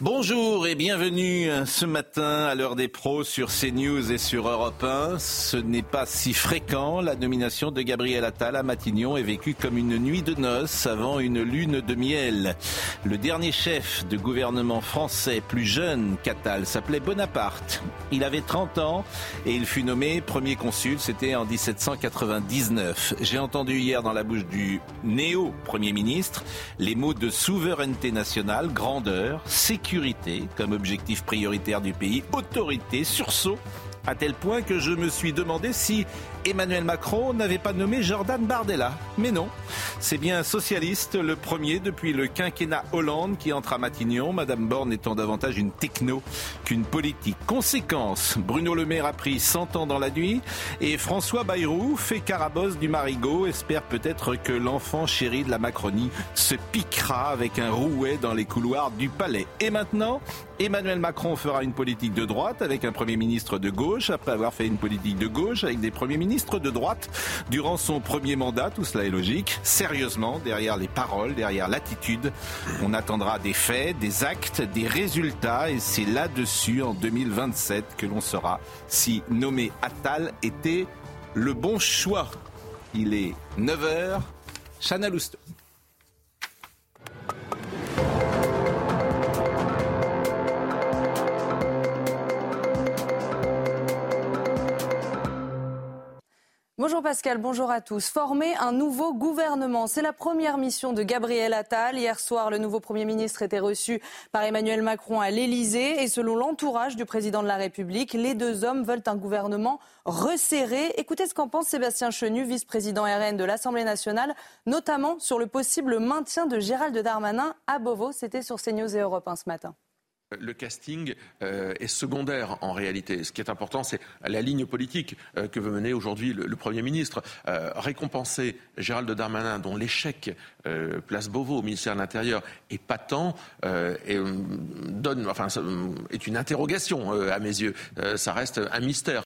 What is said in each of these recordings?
Bonjour et bienvenue ce matin à l'heure des pros sur CNews et sur Europe 1. Ce n'est pas si fréquent. La nomination de Gabriel Attal à Matignon est vécue comme une nuit de noces avant une lune de miel. Le dernier chef de gouvernement français plus jeune qu'Attal s'appelait Bonaparte. Il avait 30 ans et il fut nommé premier consul. C'était en 1799. J'ai entendu hier dans la bouche du néo-premier ministre les mots de souveraineté nationale, grandeur, sécurité sécurité comme objectif prioritaire du pays, autorité, sursaut, à tel point que je me suis demandé si Emmanuel Macron n'avait pas nommé Jordan Bardella. Mais non, c'est bien un socialiste, le premier depuis le quinquennat Hollande qui entre à Matignon, Madame Borne étant davantage une techno qu'une politique. Conséquence, Bruno Le Maire a pris 100 ans dans la nuit et François Bayrou fait carabosse du marigot, espère peut-être que l'enfant chéri de la Macronie se piquera avec un rouet dans les couloirs du palais. Et maintenant, Emmanuel Macron fera une politique de droite avec un Premier ministre de gauche, après avoir fait une politique de gauche avec des Premiers ministres de droite durant son premier mandat. Tout cela est logique. Sérieusement, derrière les paroles, derrière l'attitude, on attendra des faits, des actes, des résultats. Et c'est là-dessus, en 2027, que l'on saura si nommer Attal était le bon choix. Il est 9h. Chana Lousteau. Bonjour Pascal, bonjour à tous. Former un nouveau gouvernement, c'est la première mission de Gabriel Attal. Hier soir, le nouveau Premier ministre était reçu par Emmanuel Macron à l'Élysée et selon l'entourage du président de la République, les deux hommes veulent un gouvernement resserré. Écoutez ce qu'en pense Sébastien Chenu, vice-président RN de l'Assemblée nationale, notamment sur le possible maintien de Gérald Darmanin à Beauvau. C'était sur CNews et Europe 1 ce matin. Le casting euh, est secondaire en réalité. Ce qui est important, c'est la ligne politique euh, que veut mener aujourd'hui le, Premier ministre. Euh, récompenser Gérald Darmanin, dont l'échec place Beauvau au ministère de l'Intérieur est patent, et, donne, enfin, est une interrogation à mes yeux. ça reste un mystère.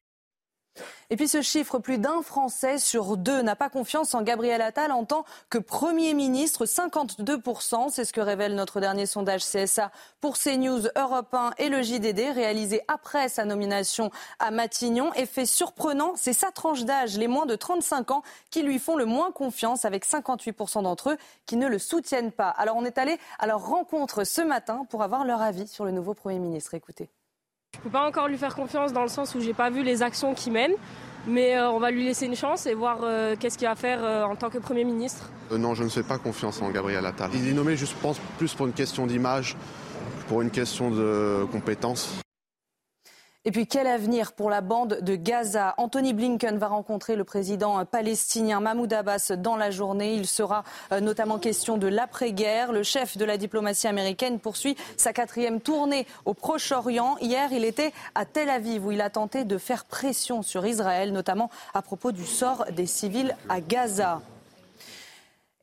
Et puis ce chiffre, plus d'un Français sur deux n'a pas confiance en Gabriel Attal en tant que Premier ministre. 52%, c'est ce que révèle notre dernier sondage CSA pour CNews, Europe 1 et le JDD, réalisé après sa nomination à Matignon. Effet surprenant, c'est sa tranche d'âge, les moins de 35 ans, qui lui font le moins confiance, avec 58% d'entre eux qui ne le soutiennent pas. Alors on est allé à leur rencontre ce matin pour avoir leur avis sur le nouveau Premier ministre. Écoutez. Je ne peux pas encore lui faire confiance dans le sens où j'ai pas vu les actions qu'il mène. Mais euh, on va lui laisser une chance et voir euh, qu'est-ce qu'il va faire euh, en tant que Premier ministre. non, je ne fais pas confiance en Gabriel Attal. Il est nommé, je pense, plus pour une question d'image, pour une question de compétence. Et puis quel avenir pour la bande de Gaza? Anthony Blinken va rencontrer le président palestinien Mahmoud Abbas dans la journée. Il sera euh, notamment question de l'après-guerre. Le chef de la diplomatie américaine poursuit sa quatrième tournée au Proche-Orient. Hier, il était à Tel Aviv où il a tenté de faire pression sur Israël, notamment à propos du sort des civils à Gaza.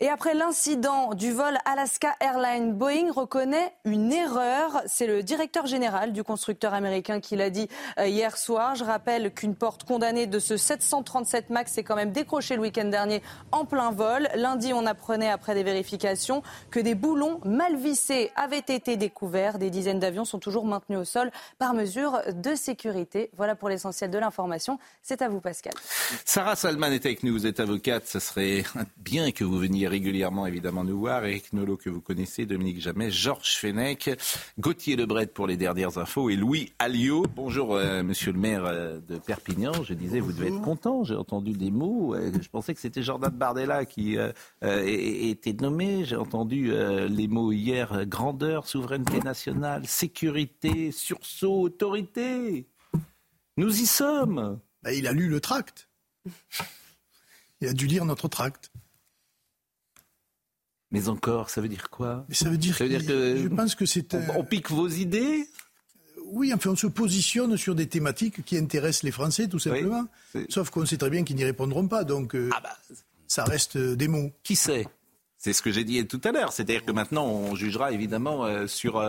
Et après l'incident du vol Alaska Airlines, Boeing reconnaît une erreur. C'est le directeur général du constructeur américain qui l'a dit euh, hier soir. Je rappelle qu'une porte condamnée de ce 737 MAX s'est quand même décrochée le week-end dernier en plein vol. Lundi, on apprenait après des vérifications que des boulons mal vissés avaient été découverts. Des dizaines d'avions sont toujours maintenus au sol par mesure de sécurité. Voilà pour l'essentiel de l'information. C'est à vous, Pascal. Sarah Salman est avec nous. Vous êtes avocate. Ce serait bien que vous veniez régulièrement évidemment nous voir, Eric Nolot que vous connaissez, Dominique Jamais, Georges Fenech, Gauthier Lebret pour les dernières infos et Louis Alliot. Bonjour euh, monsieur le maire euh, de Perpignan, je disais vous devez être content, j'ai entendu des mots, euh, je pensais que c'était Jordan Bardella qui était nommé, j'ai entendu les mots hier, grandeur, souveraineté nationale, sécurité, sursaut, autorité. Nous y sommes. Ben, il a lu le tract. Il a dû lire notre tract. Mais encore, ça veut dire quoi? Mais ça veut dire, que je pense que c'est on, pique vos idées? Oui, enfin, on se positionne sur des thématiques qui intéressent les Français, tout simplement. Sauf qu'on sait très bien qu'ils n'y répondront pas, donc euh, ah bah, ça reste euh, des mots. Qui sait? C'est ce que j'ai dit tout à l'heure. C'est-à-dire que maintenant, on jugera évidemment euh, sur.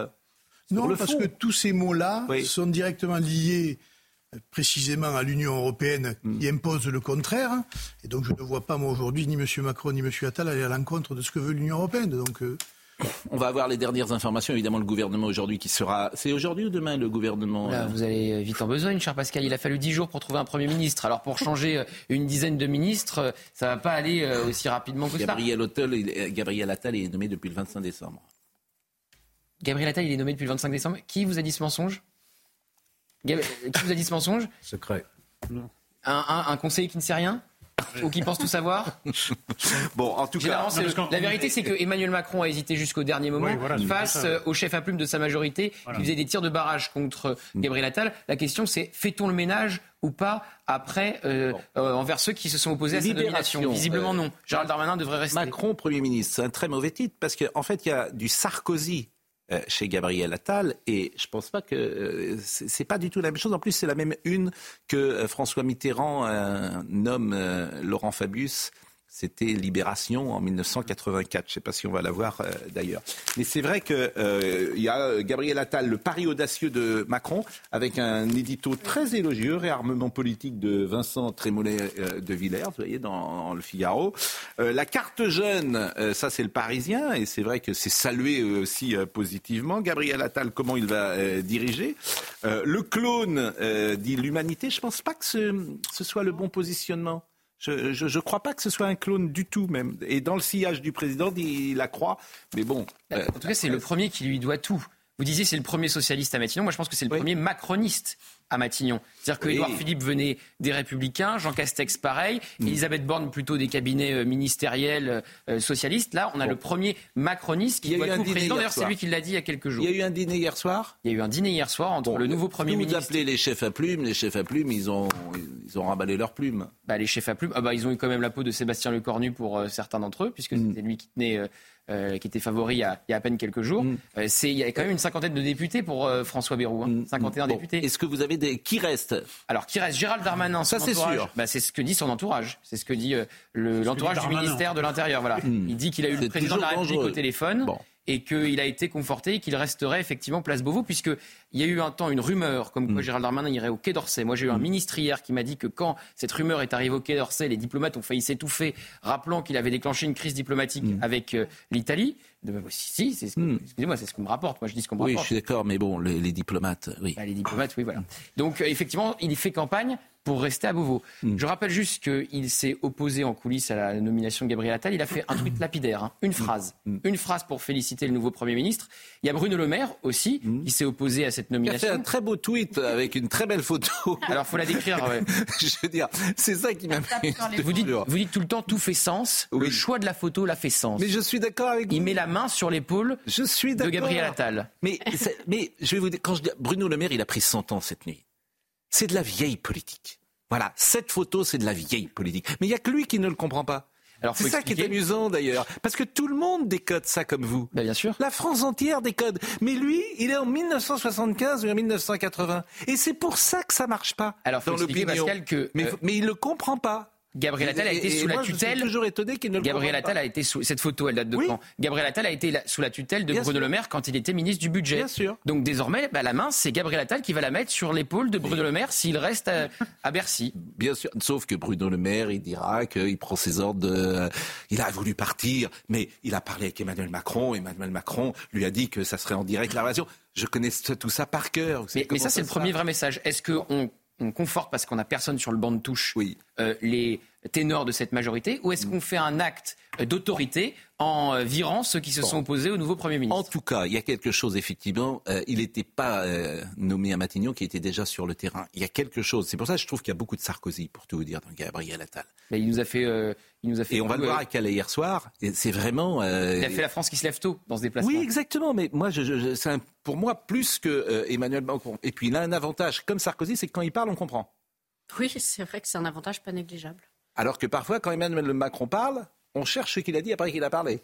non, parce que tous ces mots-là sont directement liés précisément à l'Union européenne qui mm. impose le contraire. Et donc je ne vois pas, moi, aujourd'hui, ni M. Macron ni M. Attal aller à l'encontre de ce que veut l'Union européenne. Donc, euh, On va avoir les dernières informations. Évidemment, le gouvernement aujourd'hui qui sera. C'est aujourd'hui ou demain le gouvernement euh Vous allez vite en besoin, cher Pascal. Il a fallu dix jours pour trouver un Premier ministre. Alors, pour changer euh, une dizaine de ministres, ça ne va pas aller aussi rapidement que Gabriel ça. Gabriel Attal est nommé depuis le 25 décembre. Gabriel Attal, il est nommé depuis le 25 décembre. Qui vous a dit ce mensonge? Qui vous a dit ce mensonge Secret. Un, conseiller qui ne sait rien ou qui pense tout savoir Bon, en tout cas, la vérité, c'est que Emmanuel Macron a hésité jusqu'au dernier moment face euh, au chef à plume de sa majorité qui faisait des tirs de barrage contre Gabriel Attal. La question, c'est fait-on le ménage ou pas après euh, euh, envers ceux qui se sont opposés à cette nomination? Visiblement non. Gérald Darmanin devrait rester. Macron, Premier ministre, c'est un très mauvais titre parce qu'en en fait, il y a du Sarkozy euh, chez Gabriel Attal. Et je pense pas que euh, c'est pas du tout la même chose. En plus, c'est la même une que euh, François Mitterrand nomme Laurent Fabius c'était Libération en 1984. Je ne sais pas si on va la voir euh, d'ailleurs. Mais c'est vrai qu'il euh, y a Gabriel Attal, le pari audacieux de Macron, avec un édito très élogieux, réarmement politique de Vincent Trémollet euh, de Villers, vous voyez, dans, le Figaro. la carte jeune, ça c'est le Parisien, et c'est vrai que c'est salué aussi positivement. Gabriel Attal, comment il va diriger? Le clone dit l'humanité. Je ne pense pas que ce soit le bon positionnement. Je ne crois pas que ce soit un clone du tout même. Et dans le sillage du président, il, la croit. Mais bon. en tout cas, c'est le premier qui lui doit tout. Vous disiez c'est le premier socialiste à Matignon. Moi, je pense que c'est le premier macroniste à Matignon. C'est-à-dire que Édouard Philippe venait des Républicains, Jean Castex pareil, mm. Elisabeth Borne plutôt des cabinets euh, ministériels euh, socialistes. Là, on a le premier macroniste qui doit tout président. D'ailleurs, c'est lui qui l'a dit il y a quelques jours. Il y a eu un dîner hier soir? Il y a eu un dîner hier soir entre le nouveau Premier ministre. Vous appelez les chefs à plumes. Les chefs à plumes, ils ont, ils ont remballé leurs plumes. Bah, les chefs à plumes, ah bah, ils ont eu quand même la peau de Sébastien Lecornu pour euh, certains d'entre eux, puisque mm. c'était lui qui tenait euh, qui était favori il y, a, à peine quelques jours. Mm. Euh, c'est, il y a quand même une cinquantaine de députés pour euh, François Bayrou. Hein. 51 mm. députés. Est-ce que vous avez des... Qui reste? Alors, qui reste? Gérald Darmanin. Ça, c'est sûr. Bah, c'est ce que dit son entourage. C'est ce que dit l'entourage du ministère de l'Intérieur. Voilà. Mm. Il dit qu'il a eu le président de la République au téléphone et qu'il a été conforté et qu'il resterait effectivement place Beauvau, puisqu'il y a eu un temps une rumeur comme quoi mm. Gérald Darmanin irait au Quai d'Orsay. Moi, j'ai eu un mm. ministre hier qui m'a dit que quand cette rumeur est arrivée au Quai d'Orsay, les diplomates ont failli s'étouffer, rappelant qu'il avait déclenché une crise diplomatique mm. avec euh, l'Italie. Si, si, excusez-moi, c'est ce qu'on me rapporte. Moi, je dis ce qu'on me rapporte. Oui, je suis d'accord, mais bon, les, diplomates, oui. Bah, les diplomates, oui, voilà. Donc, euh, effectivement, il fait campagne pour rester à Beauvau. Hmm. Je rappelle juste qu'il s'est opposé en coulisses à la nomination de Gabriel Attal. Il a fait un tweet lapidaire, hein. une hmm. phrase. Hmm. Une phrase pour féliciter le nouveau Premier ministre. Il y a Bruno Le Maire aussi, qui s'est opposé à cette nomination. Il a fait un très beau tweet avec une très belle photo. Alors, faut la décrire. Je veux dire, c'est ça qui m'a. Vous dites, vous dites tout le temps tout fait sens. Le choix de la photo l'a fait sens. Mais je suis d'accord avec vous. Il met la main sur l'épaule de Gabriel Attal. Mais, mais je vais vous dire, quand je dis Bruno Le Maire, il a pris 100 ans cette nuit. C'est de la vieille politique. Voilà, cette photo, c'est de la vieille politique. Mais il n'y a que lui qui ne le comprend pas. C'est ça qui est amusant d'ailleurs, parce que tout le monde décode ça comme vous. Ben, bien sûr. La France entière décode, mais lui, il est en 1975 ou en 1980, et c'est pour ça que ça marche pas Alors, faut dans l'opinion. Pascal que mais, euh, mais il le comprend pas. Gabriel Attal a été sous la tutelle. Je suis toujours étonné qu'il ne le Gabriel Attal a été sous cette photo, elle date de quand Gabriel Attal a été sous la tutelle de Bruno Le Maire quand il était ministre du budget. Bien sûr. Donc désormais, bah, la main, c'est Gabriel Attal qui va la mettre sur l'épaule de Bruno Le Maire s'il reste à, Bercy. Bien sûr. Sauf que Bruno Le Maire, il dira qu'il prend ses ordres. De... Il a voulu partir, mais il a parlé avec Emmanuel Macron. Emmanuel Macron lui a dit que ça serait en direct la relation. Je connais tout ça par cœur. Mais, ça, c'est le premier vrai message. Est-ce qu'on on conforte parce qu'on n'a personne sur le banc de touche oui. Euh, les ténor de cette majorité ou est-ce qu'on fait un acte d'autorité en euh, virant ceux qui se sont opposés au nouveau Premier ministre En tout cas, il y a quelque chose, effectivement. Euh, il n'était pas euh, nommé à Matignon, qui était déjà sur le terrain. Il y a quelque chose. C'est pour ça que je trouve qu'il y a beaucoup de Sarkozy, pour tout vous dire, dans Gabriel Attal. Mais il nous a fait. il nous a fait et on va le voir à Calais hier soir. C'est vraiment. il a fait la France qui se lève tôt dans ce déplacement. Oui, exactement. Mais moi, je, c'est pour moi plus que Emmanuel Macron. Et puis il a un avantage, comme Sarkozy, c'est que quand il parle, on comprend. Oui, c'est vrai que c'est un avantage pas négligeable. Alors que parfois, quand Emmanuel Macron parle, on cherche ce qu'il a dit après qu'il a parlé.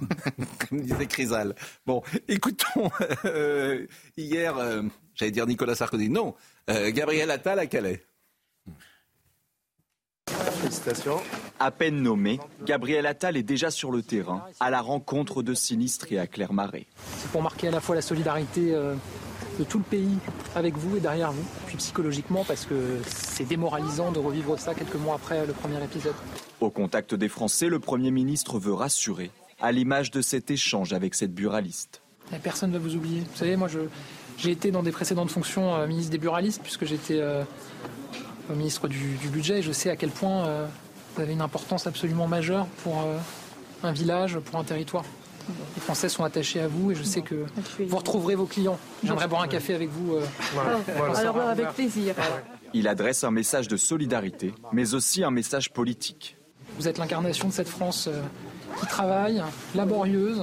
Comme disait Chrysal. Bon, écoutons, euh, hier, euh, j'allais dire Nicolas Sarkozy, non, euh, Gabriel Attal à Calais. Félicitations. À peine nommé, Gabriel Attal est déjà sur le terrain, à la rencontre de sinistres et à Clermarais. C'est pour marquer à la fois la solidarité de tout le pays avec vous et derrière vous, puis psychologiquement parce que c'est démoralisant de revivre ça quelques mois après le premier épisode. Au contact des Français, le Premier ministre veut rassurer, à l'image de cet échange avec cette buraliste. personne ne va vous oublier. Vous savez, moi, j'ai été dans des précédentes fonctions euh, ministre des buralistes, puisque j'étais euh, ministre du, budget, et je sais à quel point euh, vous avez une importance absolument majeure pour un village, pour un territoire. Les Français sont attachés à vous et je sais que vous retrouverez vos clients. J'aimerais boire un café avec vous. Alors avec plaisir. Il adresse un message de solidarité, mais aussi un message politique. Vous êtes l'incarnation de cette France euh, qui travaille, laborieuse,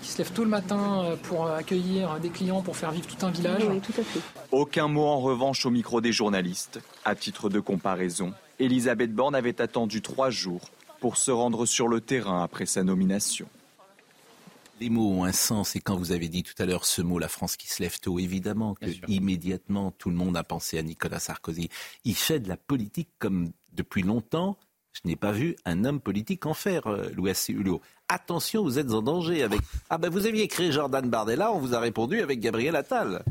qui se lève tôt le matin euh, pour accueillir des clients, pour faire vivre tout un village. Aucun mot en revanche au micro des journalistes. À titre de comparaison, Elisabeth Borne avait attendu trois jours pour se rendre sur le terrain après sa nomination. Les mots ont un sens et quand vous avez dit tout à l'heure ce mot, la France qui se lève tôt, évidemment que immédiatement tout le monde a pensé à Nicolas Sarkozy. Il fait de la politique comme depuis longtemps je n'ai pas vu un homme politique en faire, euh, Louis Hulot. Attention, vous êtes en danger avec. Ah ben vous aviez créé Jordan Bardella, on vous a répondu avec Gabriel Attal.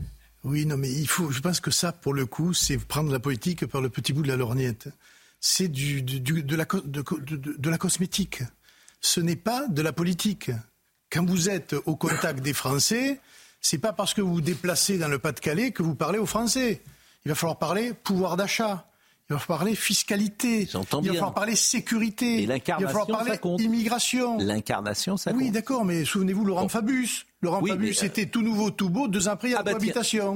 Oui, non, mais il faut. Je pense que ça, pour le coup, c'est prendre la politique par le petit bout de la lorgnette. C'est du, de, la, de, la cosmétique. Ce n'est pas de la politique. Quand vous êtes au contact des Français, c'est pas parce que vous vous déplacez dans le Pas-de-Calais que vous parlez aux Français. Il va falloir parler pouvoir d'achat. Il va falloir parler fiscalité. Il va falloir parler sécurité. il va falloir parler immigration. L'incarnation, ça compte. Oui, d'accord, mais souvenez-vous, Laurent Fabius. Laurent Fabius était tout nouveau, tout beau, deux ans après, il y a ah bah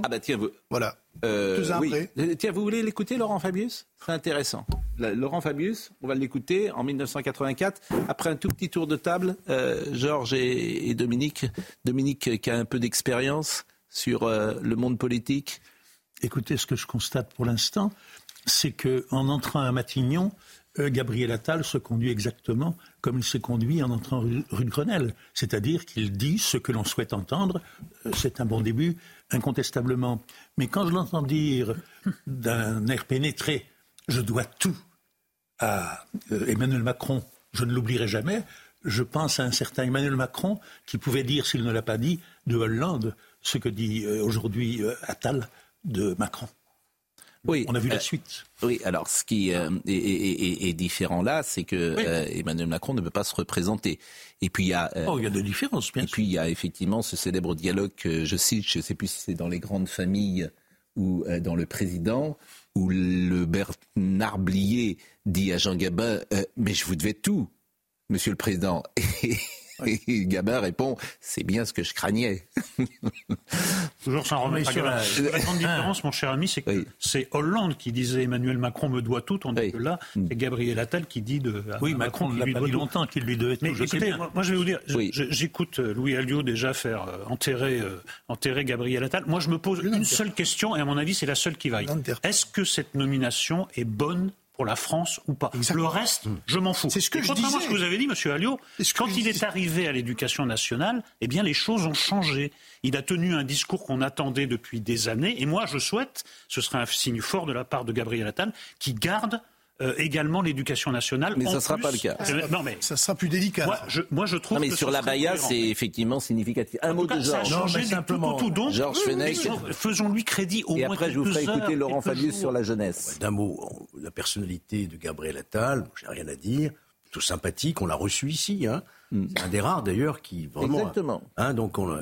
Ah bah tiens, vous... Voilà. Euh, après. Tiens, vous voulez l'écouter, Laurent Fabius? C'est intéressant. Laurent Fabius, on va l'écouter en 1984. Après un tout petit tour de table, euh, Georges et, Dominique. Dominique qui a un peu d'expérience sur euh, le monde politique. Écoutez, ce que je constate pour l'instant, c'est qu'en entrant à Matignon, euh, Gabriel Attal se conduit exactement comme il s'est conduit en entrant rue, de Grenelle. C'est-à-dire qu'il dit ce que l'on souhaite entendre. Euh, c'est un bon début, incontestablement. Mais quand je l'entends dire d'un air pénétré, je dois tout à euh, Emmanuel Macron, je ne l'oublierai jamais, je pense à un certain Emmanuel Macron qui pouvait dire, s'il ne l'a pas dit, de Hollande, ce que dit aujourd'hui Attal de Macron. Oui, on a vu la euh, suite. Oui, alors ce qui euh, est, différent là, c'est que euh, Emmanuel Macron ne peut pas se représenter. Et puis il y a. oh, il y a des différences, bien Et puis il y a effectivement ce célèbre dialogue que je cite, je ne sais plus si c'est dans les grandes familles ou dans le président, où le Bernard Blier dit à Jean Gabin Mais je vous devais tout, monsieur le président. Et Gabin répond C'est bien ce que je craignais. Toujours sans remettre sur la... la grande différence, mon cher ami, c'est que c'est Hollande qui disait Emmanuel Macron me doit tout, tandis que là, c'est Gabriel Attal qui dit de. Oui, Macron, l'a pas dit longtemps qu'il lui devait tout. Mais écoutez, moi, je vais vous dire, j'écoute euh, Louis Alliot déjà faire euh, enterrer, euh, enterrer Gabriel Attal. Moi, je me pose une seule question, et à mon avis, c'est la seule qui vaille. Est-ce que cette nomination est bonne pour la France ou pas. Le reste, hmm. je m'en fous. C'est ce que je disais. à ce que vous avez dit, Monsieur Alliot, quand il est arrivé à l'éducation nationale, eh bien, les choses ont changé. Il a tenu un discours qu'on attendait depuis des années. Et moi, je souhaite, ce serait un signe fort de la part de Gabriel Attal, qui garde euh, également l'éducation nationale. Mais ça ne sera pas le cas. non, mais ça sera plus délicat. Moi, je, moi, je trouve. Non, mais sur la Baïa, c'est effectivement significatif. Un mot de Georges. Non, mais simplement. Tout, donc, Georges Fenech. Faisons-lui crédit au Et après, je vous ferai écouter Laurent Fabius sur la jeunesse. D'un mot, la personnalité de Gabriel Attal, j'ai rien à dire. Tout sympathique, on l'a reçu ici. Hein. Hmm. C'est un des rares d'ailleurs qui vraiment. Exactement. Hein, donc on.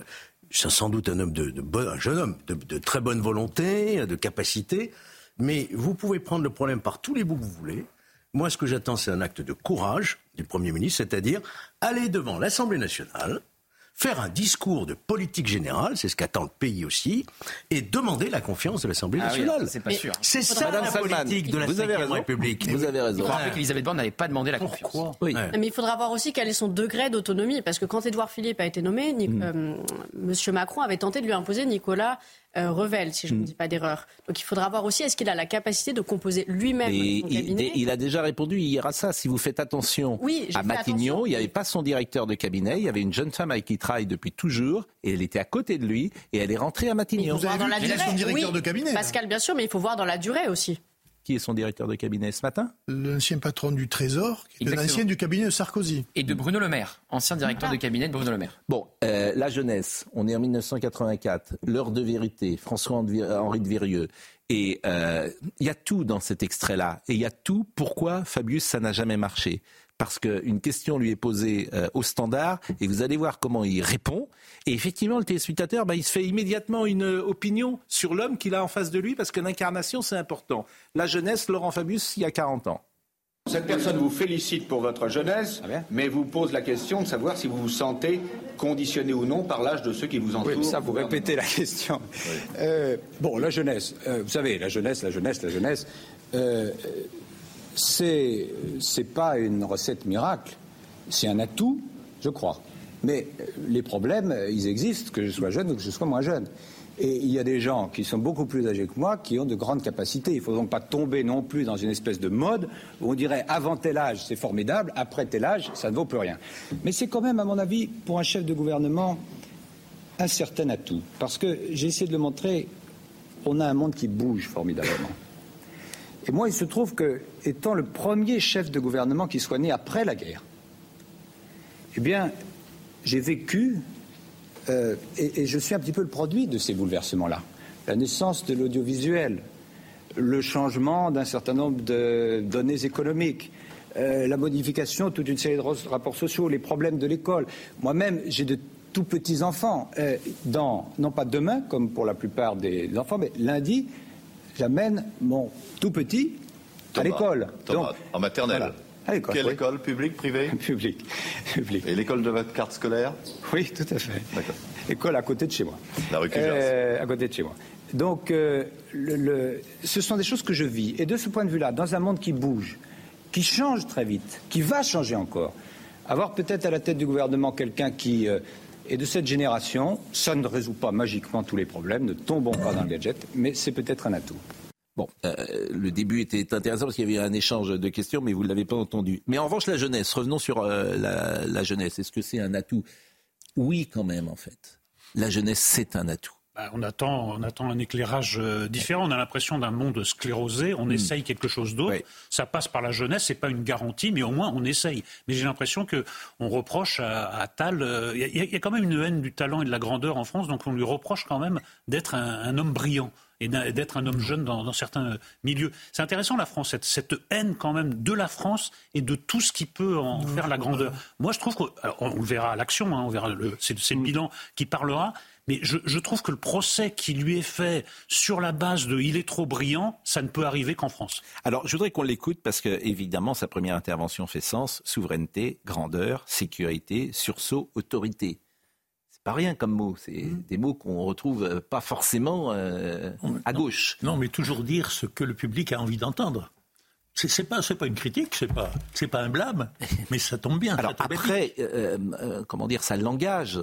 C'est sans doute un homme de, de bon, un jeune homme de, de très bonne volonté, de capacité. Mais vous pouvez prendre le problème par tous les bouts que vous voulez. Moi, ce que j'attends, c'est un acte de courage du Premier ministre, c'est-à-dire aller devant l'Assemblée nationale, faire un discours de politique générale, c'est ce qu'attend le pays aussi, et demander la confiance de l'Assemblée ah nationale. c'est pas sûr. C'est ça la politique de la Vous avez République. Vous avez raison. Il faut rappeler qu'Elisabeth Borne n'avait pas demandé la confiance. Oui. Mais il faudra voir aussi quel est son degré d'autonomie, parce que quand Édouard Philippe a été nommé, mm. euh, Monsieur Macron avait tenté de lui imposer Nicolas euh, Revel, si je ne mm. dis pas d'erreur. Donc il faudra voir aussi est-ce qu'il a la capacité de composer lui-même son cabinet. Il, a déjà répondu hier à ça. Si vous faites attention à Matignon, il n'y avait pas son directeur de cabinet, il y avait une jeune femme avec qui il travaille depuis toujours, et elle était à côté de lui, et elle est rentrée à Matignon. Vous avez dans la durée, son directeur de cabinet. Pascal, bien sûr, mais il faut voir dans la durée aussi. Qui est son directeur de cabinet ce matin L'ancien patron du Trésor, qui est l'ancien du cabinet de Sarkozy. Et de Bruno Le Maire, ancien directeur de cabinet de Bruno Le Maire. Bon, euh, la jeunesse, on est en 1984, l'heure de vérité, François-Henri de Virieux. Et euh, il y a tout dans cet extrait-là. Et il y a tout pourquoi, Fabius, ça n'a jamais marché parce qu'une question lui est posée euh, au standard et vous allez voir comment il répond. Et effectivement, le téléspectateur, bah, il se fait immédiatement une opinion sur l'homme qu'il a en face de lui parce que l'incarnation, c'est important. La jeunesse, Laurent Fabius, il y a 40 ans. Cette personne vous félicite pour votre jeunesse, ah mais vous pose la question de savoir si vous vous sentez conditionné ou non par l'âge de ceux qui vous entourent. Oui, ça, vous répétez la question. Euh, bon, la jeunesse, euh, vous savez, la jeunesse, la jeunesse, la jeunesse, c'est n'est pas une recette miracle, c'est un atout, je crois. Mais les problèmes, ils existent, que je sois jeune ou que je sois moins jeune. Et il y a des gens qui sont beaucoup plus âgés que moi qui ont de grandes capacités. Il ne faut donc pas tomber non plus dans une espèce de mode où on dirait avant tel âge c'est formidable, après tel âge ça ne vaut plus rien. Mais c'est quand même, à mon avis, pour un chef de gouvernement, un certain atout. Parce que j'ai essayé de le montrer, on a un monde qui bouge formidablement. Et moi, il se trouve que, étant le premier chef de gouvernement qui soit né après la guerre, eh bien, j'ai vécu euh, et, je suis un petit peu le produit de ces bouleversements-là. La naissance de l'audiovisuel, le changement d'un certain nombre de données économiques, euh, la modification de toute une série de rapports sociaux, les problèmes de l'école. Moi-même, j'ai de tout petits enfants. Euh, dans, non pas demain, comme pour la plupart des enfants, mais lundi, j'amène mon tout petit à l'école. En maternelle Quelle école Publique, privée Publique. Et l'école de votre carte scolaire Oui, tout à fait. D'accord. École à côté de chez moi. La rue euh, À côté de chez moi. Donc, euh, le, ce sont des choses que je vis. Et de ce point de vue-là, dans un monde qui bouge, qui change très vite, qui va changer encore, avoir peut-être à la tête du gouvernement quelqu'un qui euh, et de cette génération, ça ne résout pas magiquement tous les problèmes, ne tombons pas dans le gadget, mais c'est peut-être un atout. Bon, euh, le début était intéressant parce qu'il y avait un échange de questions, mais vous ne l'avez pas entendu. Mais en revanche, la jeunesse, revenons sur euh, la jeunesse. Est-ce que c'est un atout? Oui, quand même, en fait. La jeunesse, c'est un atout. Bah, on, attend, on attend un éclairage euh, différent. On a l'impression d'un monde sclérosé. On hmm. essaye quelque chose d'autre. Ça passe par la jeunesse. C'est pas une garantie, mais au moins on essaye. Mais j'ai l'impression que on reproche à, à Tal. Euh, il y, a quand même une haine du talent et de la grandeur en France, donc on lui reproche quand même d'être un, homme brillant et d'être un homme jeune dans, certains milieux. C'est intéressant la France, cette, cette, haine quand même de la France et de tout ce qui peut en faire la grandeur. Moi, je trouve qu'on on le verra à l'action, hein, on verra c'est le bilan qui parlera. Mais je, trouve que le procès qui lui est fait sur la base de il est trop brillant, ça ne peut arriver qu'en France. Alors, je voudrais qu'on l'écoute parce que, évidemment, sa première intervention fait sens. Souveraineté, grandeur, sécurité, sursaut, autorité. C'est pas rien comme mot. C'est mmh. des mots qu'on retrouve euh, pas forcément euh, à gauche. Non, mais toujours dire ce que le public a envie d'entendre. C'est pas pas une critique, c'est pas pas un blâme, mais ça tombe bien. Alors après, euh, comment dire, ça langage.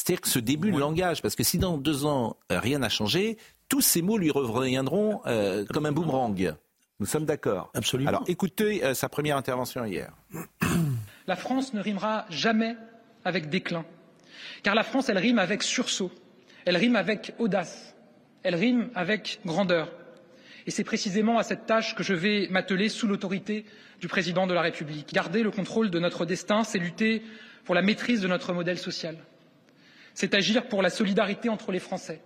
C'est-à-dire que ce début de langage, parce que si dans deux ans euh, rien n'a changé, tous ces mots lui reviendront euh, comme un boomerang. Nous sommes d'accord. Absolument. Alors écoutez euh, sa première intervention hier. La France ne rimera jamais avec déclin, car la France, elle rime avec sursaut, elle rime avec audace, elle rime avec grandeur. Et c'est précisément à cette tâche que je vais m'atteler sous l'autorité du président de la République. Garder le contrôle de notre destin, c'est lutter pour la maîtrise de notre modèle social c'est agir pour la solidarité entre les Français.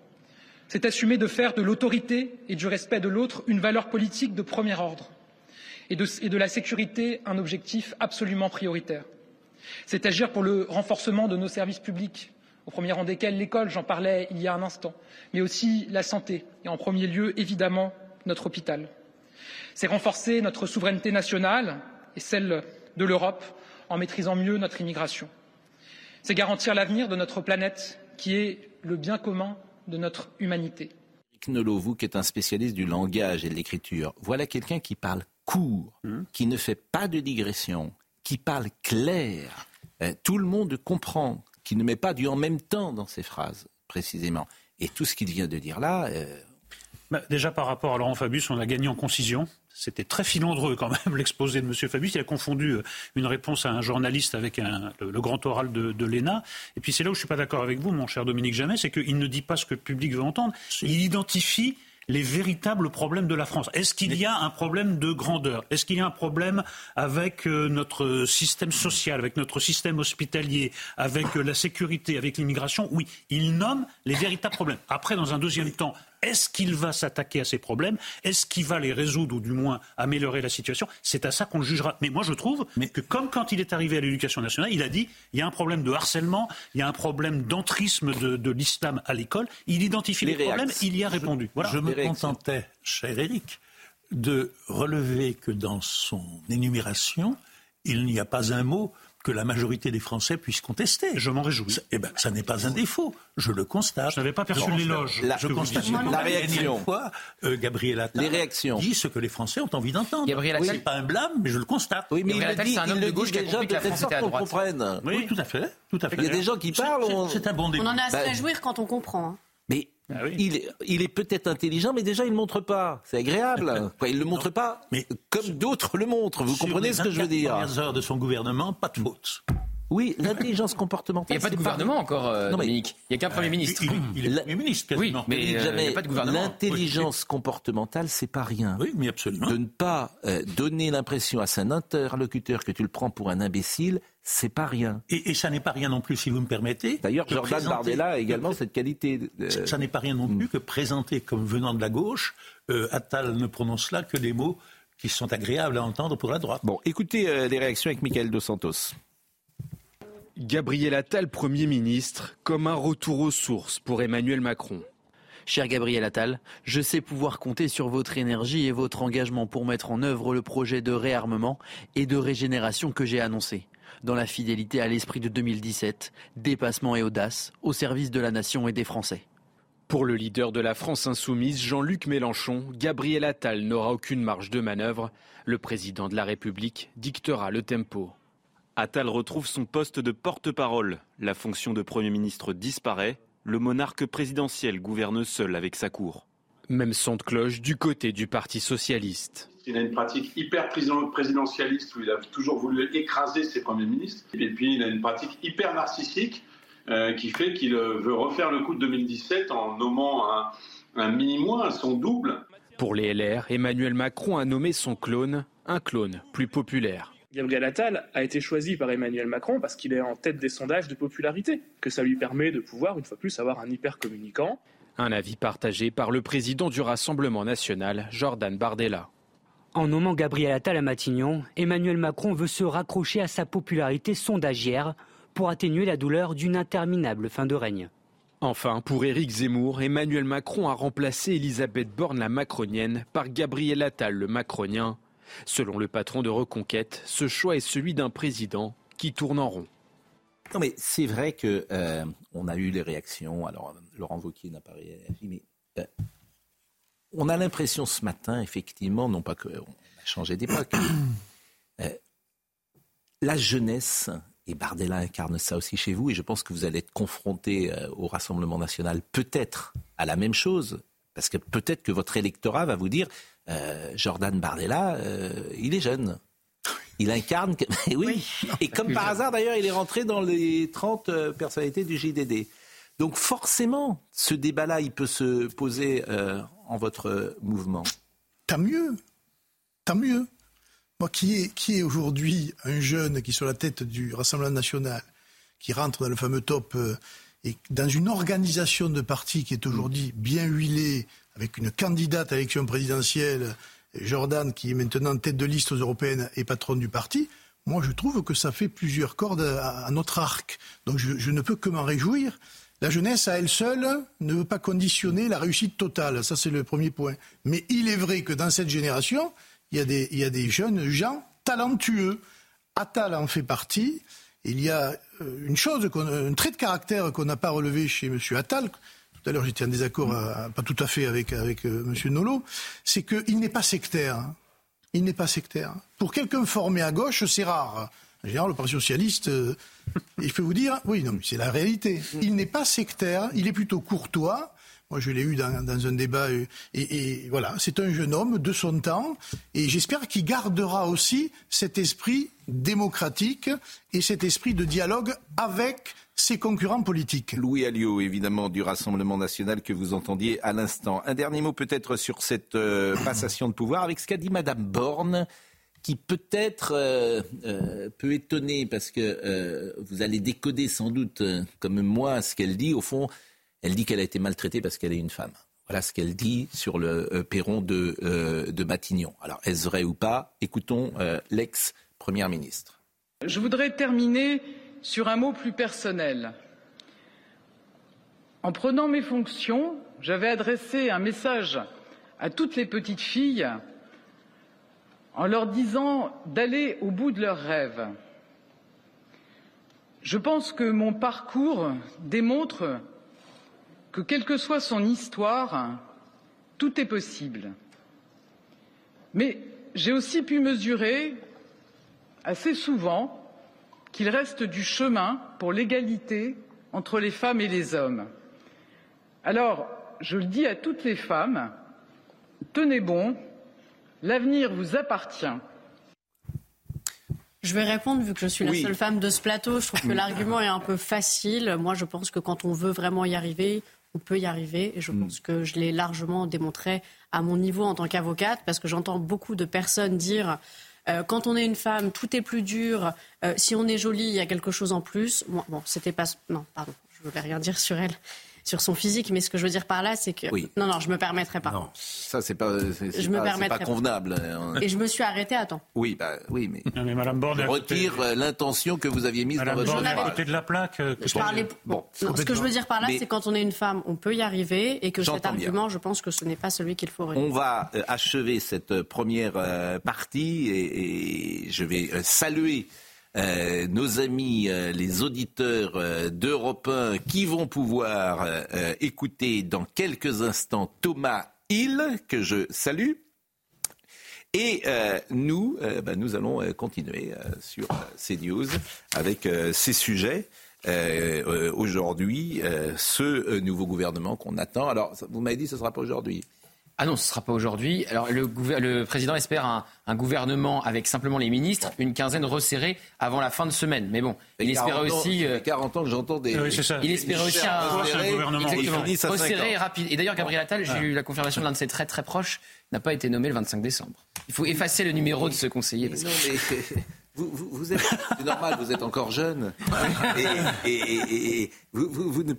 C'est assumer de faire de l'autorité et du respect de l'autre une valeur politique de premier ordre et de, la sécurité un objectif absolument prioritaire. C'est agir pour le renforcement de nos services publics, au premier rang desquels l'école, j'en parlais il y a un instant, mais aussi la santé et en premier lieu, évidemment, notre hôpital. C'est renforcer notre souveraineté nationale et celle de l'Europe en maîtrisant mieux notre immigration. C'est garantir l'avenir de notre planète qui est le bien commun de notre humanité. Nolot, vous qui êtes un spécialiste du langage et de l'écriture, voilà quelqu'un qui parle court, hmm. qui ne fait pas de digression, qui parle clair. Euh, tout le monde comprend, qui ne met pas du en même temps dans ses phrases, précisément. Et tout ce qu'il vient de dire là. Euh, bah, déjà par rapport à Laurent Fabius, on a gagné en concision. C'était très filandreux quand même l'exposé de M. Fabius. Il a confondu euh, une réponse à un journaliste avec le, grand oral de, de l'ENA. Et puis c'est là où je ne suis pas d'accord avec vous, mon cher Dominique Jamais, c'est qu'il ne dit pas ce que le public veut entendre. Il identifie les véritables problèmes de la France. Est-ce qu'il y a un problème de grandeur? Est-ce qu'il y a un problème avec euh, notre système social, avec notre système hospitalier, avec euh, la sécurité, avec l'immigration? Oui, il nomme les véritables problèmes. Après, dans un deuxième temps, est-ce qu'il va s'attaquer à ces problèmes? Est-ce qu'il va les résoudre ou du moins améliorer la situation? C'est à ça qu'on le jugera. Mais moi, je trouve que comme quand il est arrivé à l'éducation nationale, il a dit il y a un problème de harcèlement, il y a un problème d'entrisme de, l'islam à l'école. Il identifie les, problèmes, il y a répondu. Voilà. Je me contentais, cher Eric, de relever que dans son énumération, il n'y a pas un mot que la majorité des Français puissent contester. Je m'en réjouis. Eh ben, ça n'est pas un défaut. Je le constate. Je n'avais pas perçu l'éloge. La, je constate. La réaction. Fois, euh, Gabriel Attal les réactions. dit ce que les Français ont envie d'entendre. Gabriel Attal. Oui, pas un blâme, mais je le constate. Oui, mais Gabriel il, dit, c'est un homme de gauche qui a compris que la France était à droite. Oui, oui, tout à fait. Tout à fait. Il y a des gens qui parlent. C'est un bon début. On en a assez à jouir quand on comprend. Ah il, est, il, est peut-être intelligent, mais déjà il ne montre pas. C'est agréable. il ne le montre pas mais comme d'autres le montrent. Vous comprenez ce que je veux dire? Les heures de son gouvernement, pas de faute. Oui, l'intelligence comportementale. Il n'y a pas de gouvernement encore, euh, Dominique. Il n'y a qu'un Premier ministre. Il, est Premier ministre, quasiment. Oui, mais euh, il n'y a pas de gouvernement. L'intelligence comportementale, c'est pas rien. Oui, mais absolument. De ne pas euh, donner l'impression à son interlocuteur que tu le prends pour un imbécile, c'est pas rien. Et, et ça n'est pas rien non plus, si vous me permettez. D'ailleurs, Jordan Bardella a également cette qualité. Ça n'est pas rien non plus que présenter comme venant de la gauche, Attal ne prononce là que des mots qui sont agréables à entendre pour la droite. Bon, écoutez les réactions avec Michael Dos Santos. Gabriel Attal, Premier ministre, comme un retour aux sources pour Emmanuel Macron. Cher Gabriel Attal, je sais pouvoir compter sur votre énergie et votre engagement pour mettre en œuvre le projet de réarmement et de régénération que j'ai annoncé, dans la fidélité à l'esprit de 2017, dépassement et audace, au service de la nation et des Français. Pour le leader de la France insoumise, Jean-Luc Mélenchon, Gabriel Attal n'aura aucune marge de manœuvre. Le président de la République dictera le tempo. Attal retrouve son poste de porte-parole. La fonction de Premier ministre disparaît. Le monarque présidentiel gouverne seul avec sa cour. Même son de cloche du côté du Parti socialiste. Il a une pratique hyper présidentialiste où il a toujours voulu écraser ses premiers ministres. Et puis il a une pratique hyper narcissique euh, qui fait qu'il euh, veut refaire le coup de 2017 en nommant un, un mini-moi, son double. Pour les LR, Emmanuel Macron a nommé son clone un clone plus populaire. Gabriel Attal a été choisi par Emmanuel Macron parce qu'il est en tête des sondages de popularité, que ça lui permet de pouvoir, une fois plus, avoir un hyper communicant. Un avis partagé par le président du Rassemblement national, Jordan Bardella. En nommant Gabriel Attal à Matignon, Emmanuel Macron veut se raccrocher à sa popularité sondagière pour atténuer la douleur d'une interminable fin de règne. Enfin, pour Éric Zemmour, Emmanuel Macron a remplacé Elisabeth Borne la macronienne par Gabriel Attal le macronien. Selon le patron de Reconquête, ce choix est celui d'un président qui tourne en rond. Non, mais c'est vrai que euh, on a eu les réactions. Alors, Laurent Wauquiez n'a pas réagi, mais euh, on a l'impression ce matin, effectivement, non pas qu'on a changé d'époque, euh, la jeunesse, et Bardella incarne ça aussi chez vous, et je pense que vous allez être confronté au Rassemblement national, peut-être à la même chose, parce que peut-être que votre électorat va vous dire euh, Jordan Bardella, euh, il est jeune. Il incarne. oui. Et comme par hasard, d'ailleurs, il est rentré dans les 30 euh, personnalités du JDD. Donc forcément, ce débat-là, il peut se poser en votre mouvement. Tant mieux. Tant mieux. Moi, qui est, qui est aujourd'hui un jeune qui est sur la tête du Rassemblement national, qui rentre dans le fameux top, et dans une organisation de parti qui est aujourd'hui bien huilée, avec une candidate à l'élection présidentielle, Jordan, qui est maintenant tête de liste aux européennes et patronne du parti, moi je trouve que ça fait plusieurs cordes à, notre arc. Donc je, ne peux que m'en réjouir. La jeunesse, à elle seule, ne veut pas conditionner la réussite totale. Ça, c'est le premier point. Mais il est vrai que dans cette génération, il y a des, a jeunes gens talentueux. Attal en fait partie. Il y a euh, une chose, un trait de caractère qu'on n'a pas relevé chez M. Attal. Tout à l'heure, j'étais en désaccord, euh, pas tout à fait avec, avec euh, M. Nolot. C'est qu'il n'est pas sectaire. Hein. Il n'est pas sectaire. Pour quelqu'un formé à gauche, c'est rare. En général, le Parti socialiste, euh, je peux vous dire, oui, non, c'est la réalité. Il n'est pas sectaire, il est plutôt courtois. Moi, je l'ai eu dans, un débat, euh, et, voilà, c'est un jeune homme de son temps, et j'espère qu'il gardera aussi cet esprit démocratique et cet esprit de dialogue avec ses concurrents politiques. Louis Alliot, évidemment, du Rassemblement national que vous entendiez à l'instant. Un dernier mot peut-être sur cette euh, passation de pouvoir avec ce qu'a dit Madame Borne qui peut-être euh, peut étonner parce que vous allez décoder sans doute comme moi ce qu'elle dit. Au fond, elle dit qu'elle a été maltraitée parce qu'elle est une femme. Voilà ce qu'elle dit sur le perron de, de Matignon. Alors, est-ce vrai ou pas? Écoutons l'ex-première ministre. Je voudrais terminer sur un mot plus personnel. En prenant mes fonctions, j'avais adressé un message à toutes les petites filles en leur disant d'aller au bout de leurs rêves. Je pense que mon parcours démontre que, quelle que soit son histoire, tout est possible. Mais j'ai aussi pu mesurer assez souvent qu'il reste du chemin pour l'égalité entre les femmes et les hommes. Alors, je le dis à toutes les femmes, tenez bon, L'avenir vous appartient. Je vais répondre vu que je suis la seule femme de ce plateau. Je trouve que l'argument est un peu facile. Moi, je pense que quand on veut vraiment y arriver, on peut y arriver. Et je mm. pense que je l'ai largement démontré à mon niveau en tant qu'avocate, parce que j'entends beaucoup de personnes dire euh, quand on est une femme, tout est plus dur. Euh, si on est jolie, il y a quelque chose en plus. Bon, bon c'était pas. Non, pardon, je ne voulais rien dire sur elle sur son physique. Mais ce que je veux dire par là, c'est que non, non, je me permettrai pas. Non, ça c'est pas, je me pas, pas convenable. Hein. Et je me suis arrêté à temps. Oui, bah oui, mais. Non, mais Madame Borne, retire euh, l'intention que vous aviez mise dans votre. Borne, à côté de la plaque. Euh, je parlais. Bon. ce que je veux dire par là, c'est quand on est une femme, on peut y arriver, et que cet argument, je pense que ce n'est pas celui qu'il faut. On va euh, achever cette première partie et je vais saluer euh, nos amis, euh, les auditeurs euh, d'Europe 1, qui vont pouvoir écouter dans quelques instants Thomas Hill, que je salue. Et nous, ben, nous allons continuer sur CNews avec ces sujets. aujourd'hui, ce nouveau gouvernement qu'on attend. Alors, vous m'avez dit que ce ne sera pas aujourd'hui. Ah non, ce ne sera pas aujourd'hui. Alors le, le, président espère un, gouvernement avec simplement les ministres, une quinzaine resserrée avant la fin de semaine. Mais bon, il espérait aussi. Euh, 40 ans que j'entends des. Oui, il espérait aussi un, gouvernement resserré et rapide. Et d'ailleurs, Gabriel Attal, j'ai eu la confirmation de l'un de ses très très proches, n'a pas été nommé le 25 décembre. Il faut effacer le numéro de ce conseiller. Parce non, mais... Vous, vous, vous, êtes, c'est normal, vous êtes encore jeune. Et, et, et vous, vous, ne,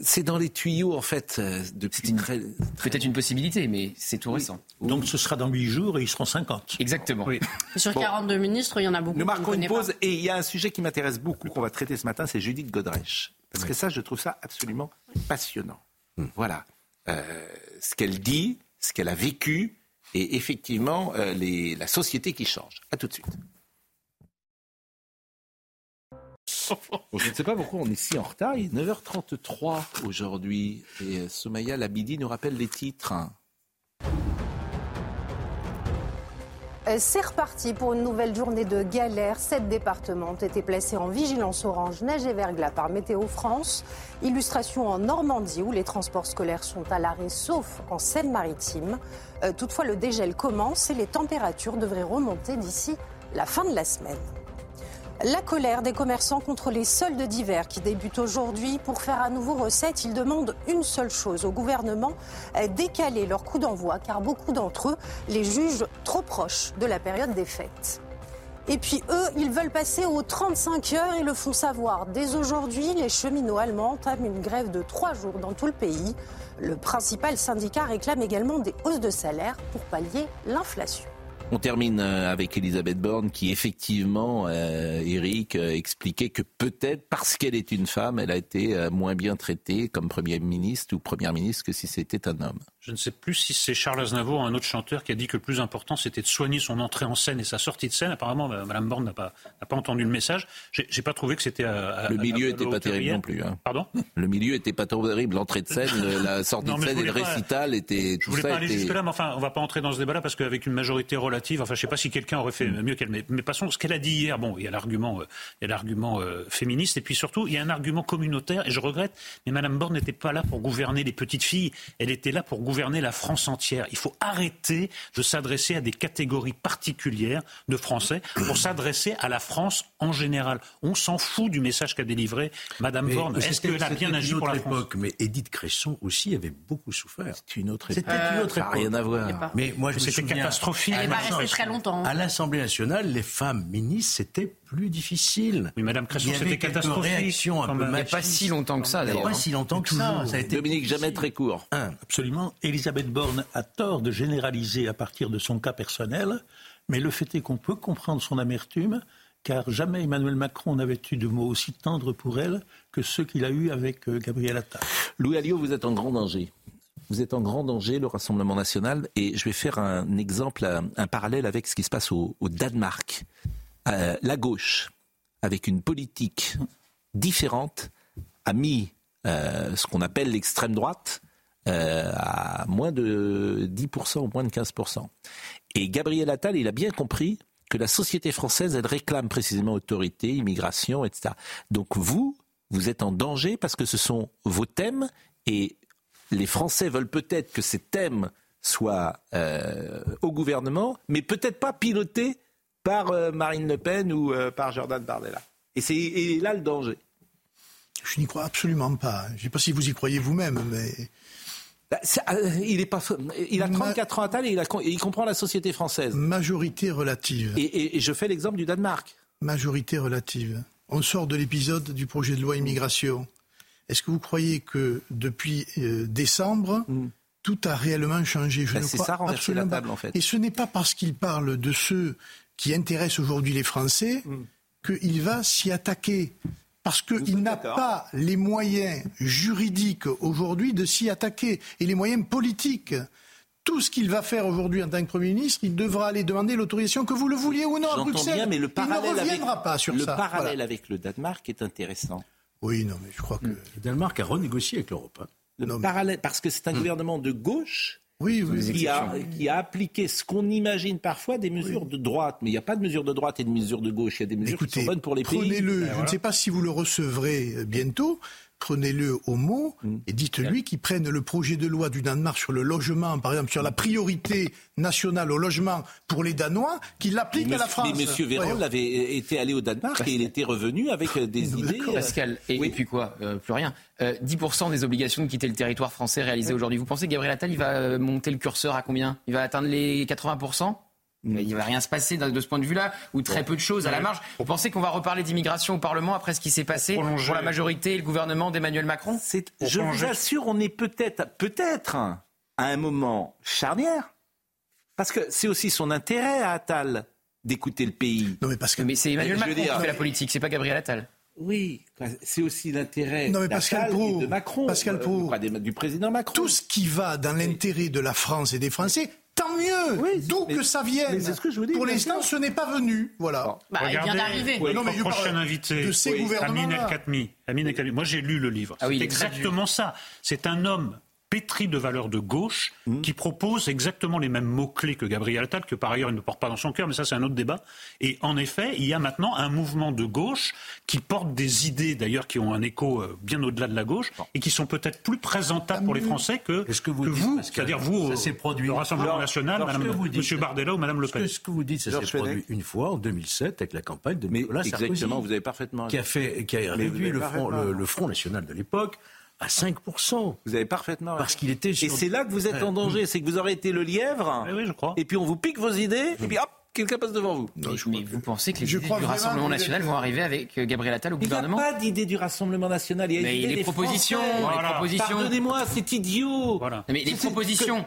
c'est dans les tuyaux, en fait, euh, depuis très, Peut-être une possibilité, mais c'est tout récent. Donc ce sera dans 8 jours et ils seront 50. Exactement. Sur 42 ministres, il y en a beaucoup. Nous marquons une pause et il y a un sujet qui m'intéresse beaucoup qu'on va traiter ce matin, c'est Judith Godrèche. Parce que ça, je trouve ça absolument passionnant. Hmm. Voilà. Euh, ce qu'elle dit, ce qu'elle a vécu et effectivement euh, les, la société qui change. A tout de suite. Je ne sais pas pourquoi on est si en retard. Il est 9h33 aujourd'hui. Et euh, Somaya Labidi nous rappelle les titres. Euh, c'est reparti pour une nouvelle journée de galère. Sept départements ont été placés en vigilance orange, neige et verglas par Météo France. Illustration en Normandie où les transports scolaires sont à l'arrêt sauf en Seine-Maritime. Euh, toutefois, le dégel commence et les températures devraient remonter d'ici la fin de la semaine. La colère des commerçants contre les soldes d'hiver qui débutent aujourd'hui. Pour faire à nouveau recette, ils demandent une seule chose au gouvernement, décaler leur coup d'envoi, car beaucoup d'entre eux les jugent trop proches de la période des fêtes. Et puis eux, ils veulent passer aux 35 heures et le font savoir. Dès aujourd'hui, les cheminots allemands entament une grève de trois jours dans tout le pays. Le principal syndicat réclame également des hausses de salaire pour pallier l'inflation. On termine euh, avec Elisabeth Borne qui effectivement, euh, Eric, euh, expliquait que peut-être parce qu'elle est une femme, elle a été euh, moins bien traitée comme Premier ministre ou Première ministre que si c'était un homme. Je ne sais plus si c'est Charles Aznavour, un autre chanteur, qui a dit que le plus important, c'était de soigner son entrée en scène et sa sortie de scène. Apparemment, Mme Borne n'a pas, pas entendu le message. J'ai pas trouvé que c'était à, Le milieu n'était pas terrible non plus. Hein. Pardon? Le milieu n'était pas terrible. L'entrée de scène, la sortie de scène et le récital étaient. Je voulais pas aller jusque-là, mais enfin, on va pas entrer dans ce débat-là parce qu'avec une majorité relative, enfin, je sais pas si quelqu'un aurait fait mieux qu'elle. Mais, mais, passons, ce qu'elle a dit hier, bon, il y a l'argument, euh, il y a l'argument euh, féministe, et puis surtout, il y a un argument communautaire, et je regrette, mais Mme Borne n'était pas là pour gouverner les petites filles, elle était là pour gouverner la France il faut arrêter de s'adresser à des catégories particulières de Français pour s'adresser à la France en général. On s'en fout du message qu'a délivré Madame Borne. Est-ce qu'elle a bien agi pour la époque, France Mais Edith Cresson aussi avait beaucoup souffert. C'est une autre époque. C'était une autre époque. Rien à voir. Mais moi, je C'était catastrophique. Elle n'est pas restée très longtemps. À l'Assemblée nationale, les femmes ministres, c'était plus difficile. Oui, Madame Cresson, c'était catastrophique. Réaction un peu pas si longtemps que ça, d'ailleurs. Il n'y a pas si longtemps que ça. ça a été Dominique, jamais très court. Absolument. Elisabeth Borne a tort de généraliser à partir de son cas personnel, mais le fait est qu'on peut comprendre son amertume, car jamais Emmanuel Macron n'avait eu de mots aussi tendres pour elle que ceux qu'il a eus avec euh, Gabriel Attal. Louis Alliot, vous êtes en grand danger. Vous êtes en grand danger, le Rassemblement national, et je vais faire un exemple, un, parallèle avec ce qui se passe au, Danemark. Euh, la gauche, avec une politique différente, a mis euh, ce qu'on appelle l'extrême droite euh, à moins de 10% ou moins de 15%. Et Gabriel Attal, il a bien compris que la société française, elle réclame précisément autorité, immigration, etc. Donc vous, vous êtes en danger parce que ce sont vos thèmes et les Français veulent peut-être que ces thèmes soient euh, au gouvernement, mais peut-être pas pilotés par euh, Marine Le Pen ou par Jordan Bardella. Et c'est là le danger. Je n'y crois absolument pas. Je ne sais pas si vous y croyez vous-même, mais il, est pas, il a 34 ans à tal et il, comprend la société française. Majorité relative. Et, je fais l'exemple du Danemark. Majorité relative. On sort de l'épisode du projet de loi immigration. Est-ce que vous croyez que depuis euh, décembre, mm. tout a réellement changé? Je bah, C'est ça, renverser la table, en fait. Et ce n'est pas parce qu'il parle de ceux qui intéressent aujourd'hui les Français mm. qu'il va s'y attaquer parce qu'il n'a pas les moyens juridiques aujourd'hui de s'y attaquer et les moyens politiques. Tout ce qu'il va faire aujourd'hui en tant que Premier ministre, il devra aller demander l'autorisation, que vous le vouliez ou non, à Bruxelles. Bien, mais le parallèle il ne reviendra avec, pas sur le ça. Le parallèle avec le Danemark est intéressant. Oui, non, mais je crois que... Le Danemark a renégocié avec l'Europe. Hein. Le parallèle, parce que c'est un hmm. gouvernement de gauche oui, qui, a, qui, a, appliqué ce qu'on imagine parfois des mesures de droite. Mais il n'y a pas de mesures de droite et de mesures de gauche. Il y a des mesures qui sont bonnes pour les pays. Prenez-le. Ben je ne sais pas si vous le recevrez bientôt prenez-le au mot mm. et dites-lui qu'il prenne le projet de loi du Danemark sur le logement, par exemple, sur la priorité nationale au logement pour les Danois, qu'il l'applique à la France. Mais M. Véran avait été allé au Danemark et il était revenu avec euh, des idées. Euh, Pascal, et, puis quoi euh, Plus rien. 10% des obligations de quitter le territoire français réalisées aujourd'hui. Vous pensez que Gabriel Attal, il va monter le curseur à combien? Il va atteindre les 80% il ne va rien se passer de ce point de vue-là, ou très peu de choses à la marge. Vous pensez qu'on va reparler d'immigration au Parlement après ce qui s'est passé pour la majorité et le gouvernement d'Emmanuel Macron Je vous assure, on est peut-être, peut-être à un moment charnière, parce que c'est aussi son intérêt à Attal d'écouter le pays. Non mais parce que mais c'est Emmanuel Macron qui fait la politique, c'est pas Gabriel Attal. Oui, c'est aussi l'intérêt de Macron, Pascal euh, du président Macron. Tout ce qui va dans l'intérêt de la France et des Français Tant mieux, d'où que ça vienne. Ce que je vous dis, Pour l'instant, ce n'est pas venu. Voilà. Bah, il vient d'arriver. non, mais prochain invité, de ces Amine El Khatmi. Moi, j'ai lu le livre. Ah c'est exactement ça. C'est un homme pétri de valeurs de gauche, mmh. qui propose exactement les mêmes mots-clés que Gabriel Attal, que par ailleurs il ne porte pas dans son cœur, mais ça c'est un autre débat. Et en effet, il y a maintenant un mouvement de gauche qui porte des idées d'ailleurs qui ont un écho euh, bien au-delà de la gauche et qui sont peut-être plus présentables pour les Français que, que vous, c'est-à-dire vous, ça produit. le Rassemblement National, Madame, Monsieur Bardella ou Madame Le Pen. Ce que, vous dites, ça s'est produit une fois en 2007 avec la campagne de Nicolas Sarkozy. Exactement, vous avez parfaitement qui a fait, qui a réduit le front, le Front National de l'époque à 5%. Vous avez parfaitement Parce qu'il était Et c'est là que vous êtes en danger, c'est que vous aurez été le lièvre. Oui, je crois. Et puis on vous pique vos idées, et puis hop, Quelqu'un passe devant vous. mais, vous pensez que les idées du Rassemblement national vont arriver avec euh, Gabriel Attal au gouvernement Il n'y a pas d'idée du Rassemblement national. Il y a mais les, propositions, les propositions. Pardonnez-moi, c'est idiot. Mais les propositions.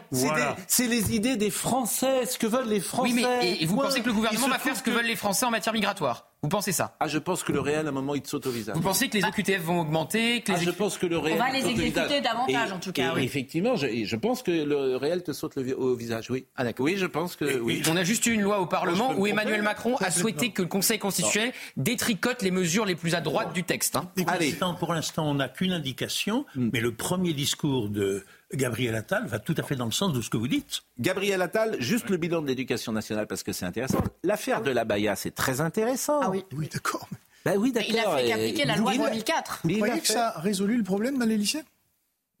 C'est les idées des Français, ce que veulent les Français. Oui, mais et, vous pensez que le gouvernement va faire ce que veulent les Français en matière migratoire? Vous pensez ça Ah, je pense que le réel, à un moment, il te saute au visage. Vous pensez que les OQTF vont augmenter que les ah, je pense que le réel. On va les exécuter davantage, en tout cas. oui. Effectivement, je, je, pense que le réel te saute au visage. Oui. Ah, d'accord. Oui, je pense que. Oui. On a juste eu une loi au Parlement où Emmanuel Macron a souhaité que le Conseil constitutionnel détricote les mesures les plus à droite du texte. Hein. Allez. Pour l'instant, on n'a qu'une indication, hmm. mais le premier discours de Gabriel Attal va tout à fait dans le sens de ce que vous dites. Gabriel Attal, juste le bilan de l'éducation nationale parce que c'est intéressant. L'affaire de la Baïa, c'est très intéressant. Ah oui, oui d'accord. Bah oui, d'accord. Il a fait qu'appliquer la loi 2004. Vous croyez que ça a résolu le problème dans les lycées?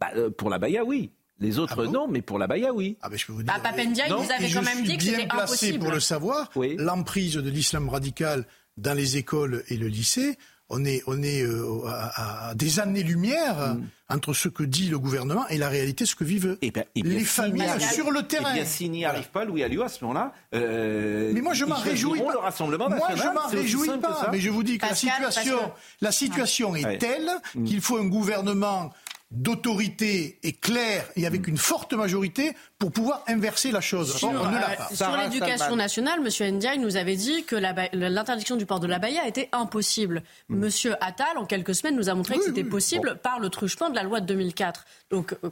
Bah, euh, Pour la Baïa, oui. Les autres, ah non, mais pour la Baïa, oui. Ah ben, je peux vous dire. Bah, Papendia, il vous avait quand même dit que c'était impossible. pour le savoir. L'emprise de l'islam radical dans les écoles et le lycée, on est, on est euh, à, des années-lumière mm. entre ce que dit le gouvernement et la réalité, ce que vivent et eh ben, eh les familles sur le terrain. Et bien, s'il n'y arrive pas, Louis Alliot, à ce moment-là, euh, mais moi je m'en réjouis pas. Le Rassemblement moi je m'en réjouis pas, mais je vous dis que la situation, la situation est telle mm. qu'il faut un gouvernement d'autorité et claire et avec une forte majorité pour pouvoir inverser la chose. Sur, on ne l'a pas. sur l'éducation nationale, M. Ndiaye nous avait dit que l'interdiction du port de la Baïa était impossible. M. Hmm. Attal, en quelques semaines, nous a montré que c'était possible par le truchement de la loi de 2004. Donc, euh,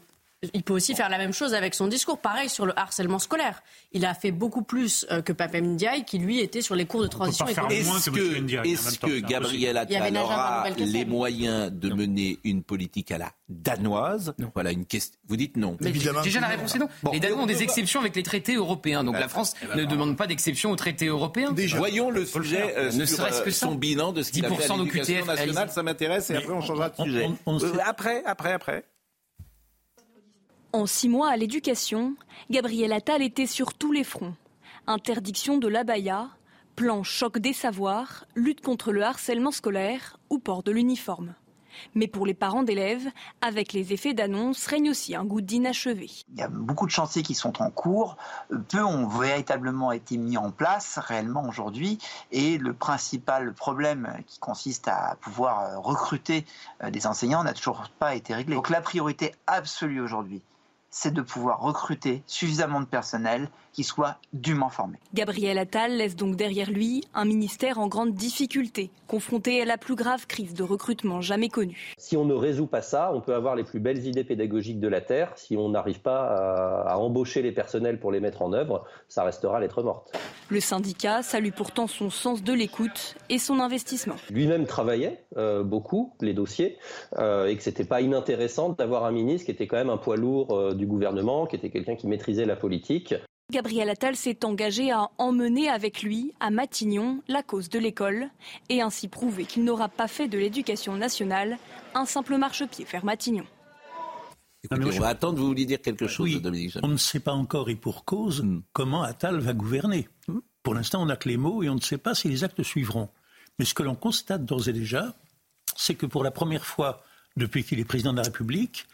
il peut aussi faire la même chose avec son discours. Pareil sur le harcèlement scolaire. Il a fait beaucoup plus euh, que Papem Ndiaye, qui lui était sur les cours de transition économique. Est-ce que, est que Gabriel Attal aura les moyens de mener une politique à la danoise Voilà une question. Vous dites non. déjà la réponse est non. les Danois ont des exceptions avec les traités européens, donc la France eh ben, ne demande pas d'exception aux traités européens. Voyons le sujet, euh, ne serait-ce que son bilan de ce qu'il a fait à l'éducation nationale. Ça m'intéresse et après on changera de sujet. Euh, après, après, après. En six mois à l'éducation, Gabriel Attal était sur tous les fronts. Interdiction de l'abaya, plan choc des savoirs, lutte contre le harcèlement scolaire ou port de l'uniforme. Mais pour les parents d'élèves, avec les effets d'annonce, règne aussi un goût d'inachevé. Il y a beaucoup de chantiers qui sont en cours. Peu ont véritablement été mis en place réellement aujourd'hui. Et le principal problème qui consiste à pouvoir recruter euh, des enseignants n'a toujours pas été réglé. Donc la priorité absolue aujourd'hui, c'est de pouvoir recruter suffisamment de personnel qui soit dûment formé. Gabriel Attal laisse donc derrière lui un ministère en grande difficulté, confronté à la plus grave crise de recrutement jamais connue. Si on ne résout pas ça, on peut avoir les plus belles idées pédagogiques de la Terre. Si on n'arrive pas à, embaucher les personnels pour les mettre en œuvre, ça restera lettre morte. Le syndicat salue pourtant son sens de l'écoute et son investissement. Lui-même travaillait euh, beaucoup les dossiers euh, et que c'était pas inintéressant d'avoir un ministre qui était quand même un poids lourd euh, du gouvernement, qui était quelqu'un qui maîtrisait la politique. Gabriel Attal s'est engagé à emmener avec lui à Matignon la cause de l'école et ainsi prouver qu'il n'aura pas fait de l'éducation nationale un simple marchepied vers Matignon. on va attendre, vous vouliez dire quelque chose, oui, Dominique On ne sait pas encore et pour cause hmm. comment Attal va gouverner. Hmm. Pour l'instant, on n'a que les mots et on ne sait pas si les actes suivront. Mais ce que l'on constate d'ores et déjà, c'est que pour la première fois depuis qu'il est président de la République,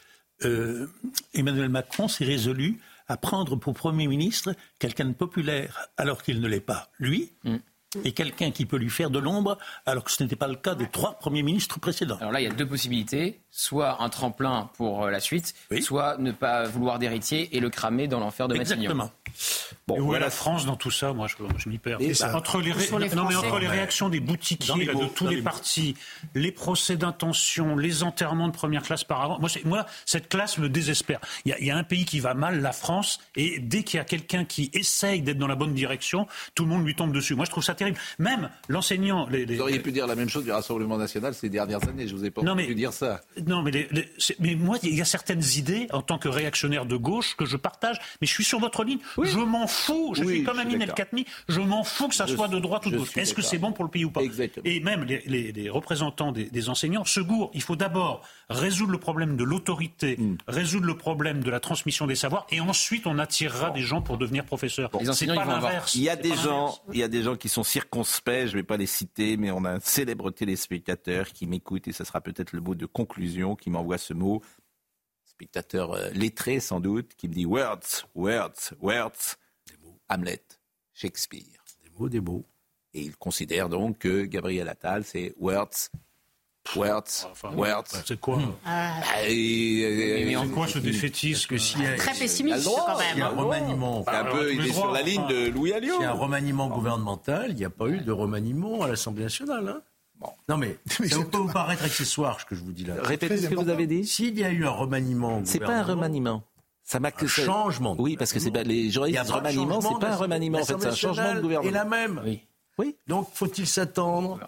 euh, Emmanuel Macron s'est résolu à prendre pour Premier ministre quelqu'un de populaire alors qu'il ne l'est pas. Lui, mm et quelqu'un qui peut lui faire de l'ombre, alors que ce n'était pas le cas des trois premiers ministres précédents. Alors là, il y a deux possibilités soit un tremplin pour euh, la suite, soit ne pas vouloir d'héritier et le cramer dans l'enfer de Matignon. Exactement. Bon, où est la France dans tout ça Moi, je, m'y perds. entre les, non, mais entre les réactions des boutiquiers de tous les, partis, les procès d'intention, les enterrements de première classe par avant, moi, moi cette classe me désespère. Il y, a, un pays qui va mal, la France, et dès qu'il y a quelqu'un qui essaye d'être dans la bonne direction, tout le monde lui tombe dessus. Moi, je trouve ça même l'enseignant. Vous auriez pu dire la même chose du Rassemblement national ces dernières années. Je vous ai pas non, pu dire ça. Non, mais, mais moi, il y a certaines idées en tant que réactionnaire de gauche que je partage, mais je suis sur votre ligne. Je m'en fous. Je suis comme Amin El Khatmi. Je m'en fous que ça soit de droite ou de gauche. Est-ce que c'est bon pour le pays ou pas? Et même les, représentants des, enseignants, ce goût, il faut d'abord résoudre le problème de l'autorité, hmm. résoudre le problème de la transmission des savoirs, et ensuite on attirera des gens pour devenir professeurs. les enseignants, ils vont Il y a des gens, il y a des gens qui sont circonspect, je ne vais pas les citer, mais on a un célèbre téléspectateur qui m'écoute et ce sera peut-être le mot de conclusion qui m'envoie ce mot. Spectateur euh, lettré sans doute, qui me dit words, words, words. Hamlet, Shakespeare. beau des beaux. Et il considère donc que Gabriel Attal, c'est words Wertz, Wertz. C'est quoi ah. bah, C'est quoi ce défaitisme que si Très pessimiste quand même. Il y a un remaniement. un peu, il est sur la ligne de Louis Alliot. Il y a un remaniement gouvernemental, il n'y a pas eu de remaniement à l'Assemblée nationale. Hein bon. Non mais, ça peut vous paraître accessoire ce que je vous dis là. Répétez ce que vous avez dit. S'il y a eu un remaniement C'est pas un remaniement. Ça m'a un changement. Oui, parce que c'est les journalistes remaniement, c'est pas un remaniement en fait, c'est un changement de gouvernement. Et la même. Oui. Oui. Donc faut-il s'attendre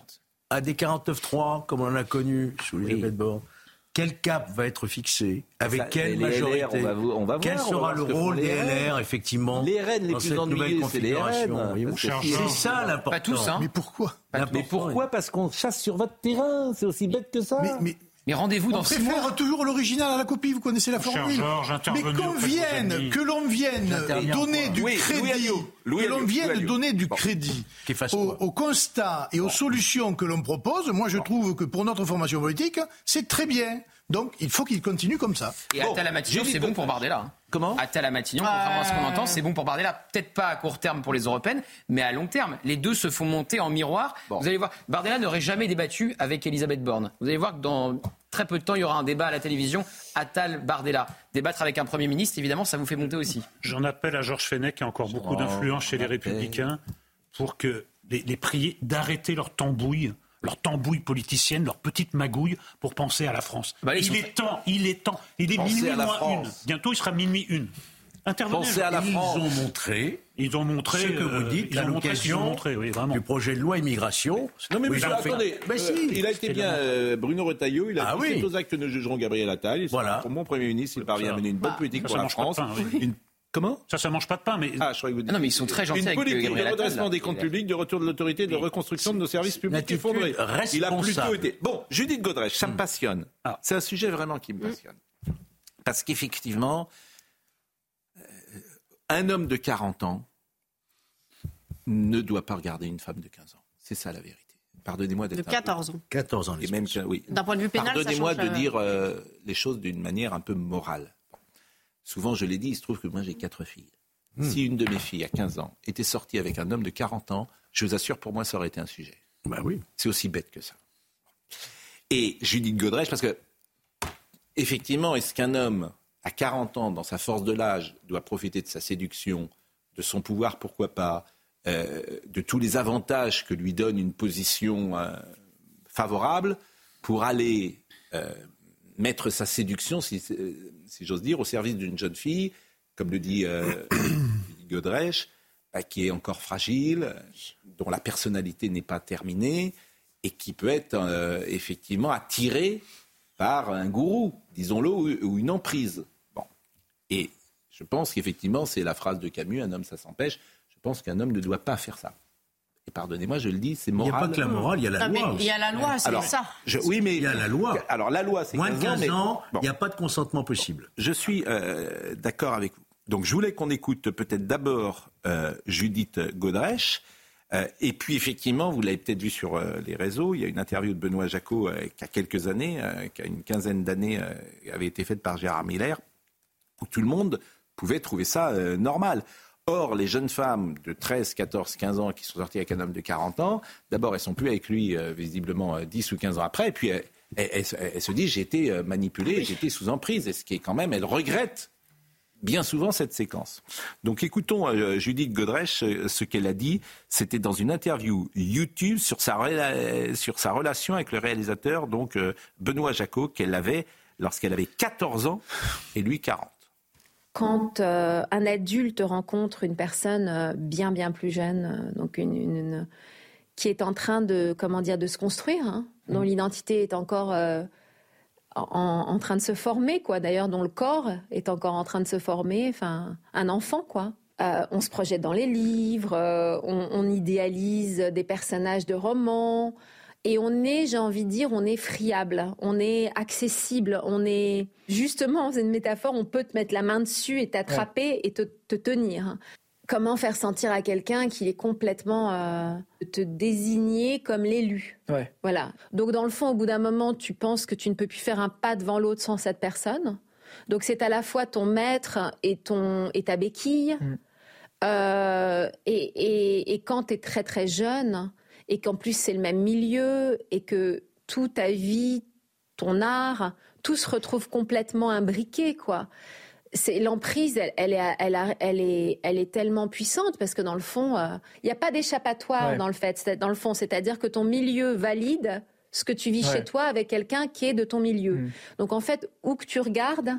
à des 49-3, comme on a connu sous les oui. Borne quel cap va être fixé Avec quelle majorité on va, on va Quel sera le rôle des LR, effectivement Les RN les plus ennuyés, c'est les RN. C'est ça l'important. Pas tous, hein. Mais pourquoi? Mais pourquoi? Parce qu'on chasse sur votre terrain. C'est aussi bête que ça. mais... Mais rendez-vous dans six mois. toujours l'original à la copie, vous connaissez la formule. Mais qu'on vienne, que l'on vienne donner du crédit, que l'on vienne donner du crédit au, constat et aux constats que l'on propose, moi je trouve que pour notre formation politique, c'est très bien. Donc il faut qu'il continue comme ça. Et à Matignon, c'est bon pour Bardella. Hein. Comment Attal Matignon, contrairement à ce qu'on entend, c'est bon pour Bardella. Peut-être pas à court terme pour les européennes, mais à long terme. Les deux se font monter en miroir. Vous allez voir, Bardella n'aurait jamais débattu avec Elisabeth Borne. Vous allez voir que dans très peu de temps, il y aura un débat à la télévision. Attal Bardella. Débattre avec un Premier ministre, évidemment, ça vous fait monter aussi. J'en appelle à Georges Fenech, qui a encore beaucoup d'influence chez les Républicains, pour que les, les prier d'arrêter leur tambouille leur tambouille politicienne, leur petite magouille pour penser à la France. Bah, il est temps, il est temps. Il est minuit moins une. Bientôt, il sera minuit une. Intervenez. à la ils ont montré. Ils ont montré ce que vous euh, dites à l'occasion oui, du projet de loi immigration. Non mais monsieur, attendez, euh, il a été bien euh, Bruno Retailleau, il a ah, dit oui. aux actes que nous jugerons Gabriel Attal. Voilà. Pour mon Premier ministre, il parvient à mener une bonne bah, politique pour la France. Comment Ça, ça mange pas de pain, mais. Ah, je croyais que vous ah non, mais ils sont très gentils Une avec politique de redressement des comptes publics, de retour de l'autorité, de reconstruction de nos services publics effondrés. Il a plutôt été. Bon, Judith Godrèche, ça me hmm. passionne. Ah. C'est un sujet vraiment qui me hmm. passionne. Parce qu'effectivement, euh, un homme de 40 ans ne doit pas regarder une femme de 15 ans. C'est ça la vérité. Pardonnez-moi d'être. De 14 ans. 14 ans. Et même, oui. D'un point de vue pénal, Pardonnez-moi de dire euh, les choses d'une manière un peu morale. Souvent, je l'ai dit, il se trouve que moi j'ai quatre filles. Hmm. Si une de mes filles, à 15 ans, était sortie avec un homme de 40 ans, je vous assure, pour moi, ça aurait été un sujet. Bah oui. C'est aussi bête que ça. Et Judith Godrèche, parce que, effectivement, est-ce qu'un homme à 40 ans, dans sa force de l'âge, doit profiter de sa séduction, de son pouvoir, pourquoi pas, euh, de tous les avantages que lui donne une position euh, favorable, pour aller euh, mettre sa séduction, si, si j'ose dire, au service d'une jeune fille, comme le dit euh, Godrèche, bah, qui est encore fragile, dont la personnalité n'est pas terminée et qui peut être euh, effectivement attirée par un gourou, disons-le, ou, une emprise. Bon. Et je pense qu'effectivement, c'est la phrase de Camus, un homme, ça s'empêche. Je pense qu'un homme ne doit pas faire ça. Et pardonnez-moi, je le dis, c'est moral. Il n'y a pas que la morale, il y a la loi. Il y a la loi, c'est ça. oui, mais il y a la loi. Alors la loi, c'est moins de 15 ans, il n'y a pas de consentement possible. Je suis euh, d'accord avec vous. Donc je voulais qu'on écoute peut-être d'abord euh, Judith Godrèche. Euh, et puis effectivement, vous l'avez peut-être vu sur les réseaux, il y a une interview de Benoît Jacot qui a quelques années, qui a une quinzaine d'années, avait été faite par Gérard Miller, où tout le monde pouvait trouver ça normal. Or, les jeunes femmes de 13, 14, 15 ans qui sont sorties avec un homme de 40 ans, d'abord, elles sont plus avec lui euh, visiblement 10 euh, ou 15 ans après, et puis elles, se disent j'ai été euh, manipulée, j'ai été sous emprise, et ce qui est quand même, elles regrettent bien souvent cette séquence. Donc écoutons Judith Godrèche ce qu'elle a dit. C'était dans une interview YouTube sur sa, sur sa relation avec le réalisateur, donc Benoît Jacot, qu'elle avait lorsqu'elle avait 14 ans et lui 40 quand euh, un adulte rencontre une personne euh, bien bien plus jeune, euh, donc une, qui est en train de comment dire de se construire, hein, dont mm. l'identité est encore en, train de se former, quoi. D'ailleurs, dont le corps est encore en train de se former. Enfin, un enfant, quoi. on se projette dans les livres, on, idéalise des personnages de romans. Et on est, j'ai envie de dire, on est friable, on est accessible, on est justement, c'est une métaphore, on peut te mettre la main dessus et t'attraper et te, tenir. Comment faire sentir à quelqu'un qu'il est complètement euh, te désigner comme l'élu? Voilà. Donc dans le fond, au bout d'un moment, tu penses que tu ne peux plus faire un pas devant l'autre sans cette personne. Donc c'est à la fois ton maître et ton et ta béquille. Mm. Euh, et, quand tu es très très jeune, et qu'en plus c'est le même milieu, et que toute ta vie, ton art, tout se retrouve complètement imbriqué, quoi. C'est l'emprise, elle, elle, est, elle, est, elle est tellement puissante parce que dans le fond, euh, il n'y a pas d'échappatoire dans le fait, dans le fond, c'est-à-dire que ton milieu valide ce que tu vis chez toi avec quelqu'un qui est de ton milieu. Mm. Donc en fait, où que tu regardes,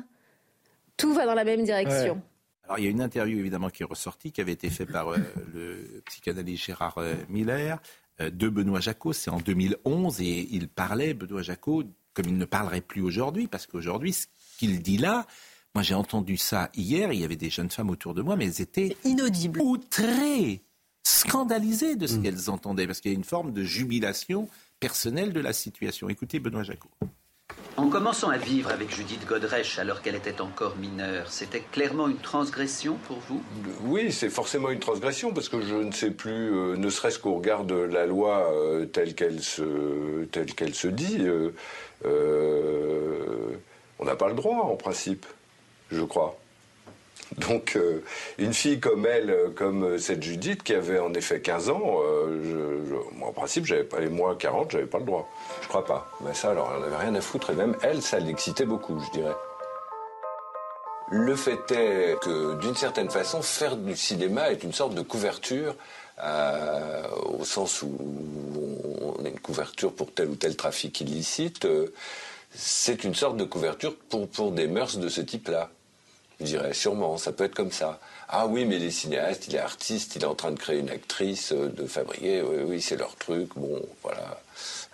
tout va dans la même direction. Alors il y a une interview évidemment qui est ressortie, qui avait été faite par euh, le psychanalyste Gérard euh, Miller de Benoît Jacot, c'est en 2011, et il parlait, Benoît Jacot, comme il ne parlerait plus aujourd'hui, parce qu'aujourd'hui, ce qu'il dit là, moi j'ai entendu ça hier, il y avait des jeunes femmes autour de moi, mais elles étaient inaudibles, outrées, scandalisées de ce mm. qu'elles entendaient, parce qu'il y a une forme de jubilation personnelle de la situation. Écoutez Benoît Jacot. En commençant à vivre avec Judith Godrèche alors qu'elle était encore mineure, c'était clairement une transgression pour vous? Oui, c'est forcément une transgression parce que je ne sais plus, euh, ne serait-ce qu'au regard de la loi euh, telle qu'elle se, telle se dit, euh, on n'a pas le droit en principe, je crois. Donc, euh, une fille comme elle, euh, comme euh, cette Judith, qui avait en effet 15 ans, moi, en principe, j'avais pas les mois 40, j'avais pas le droit. Je crois pas. Mais ça, alors, elle n'avait rien à foutre. Et même elle, ça l'excitait beaucoup, je dirais. Le fait est que, d'une certaine façon, faire du cinéma est une sorte de couverture, au sens où on a une couverture pour tel ou tel trafic illicite. c'est une sorte de couverture pour, pour des mœurs de ce type-là. Je dirais sûrement, ça peut être comme ça. Ah oui, mais les cinéastes, il est artiste, il est en train de créer une actrice, euh, de fabriquer, oui, oui, c'est leur truc, bon, voilà.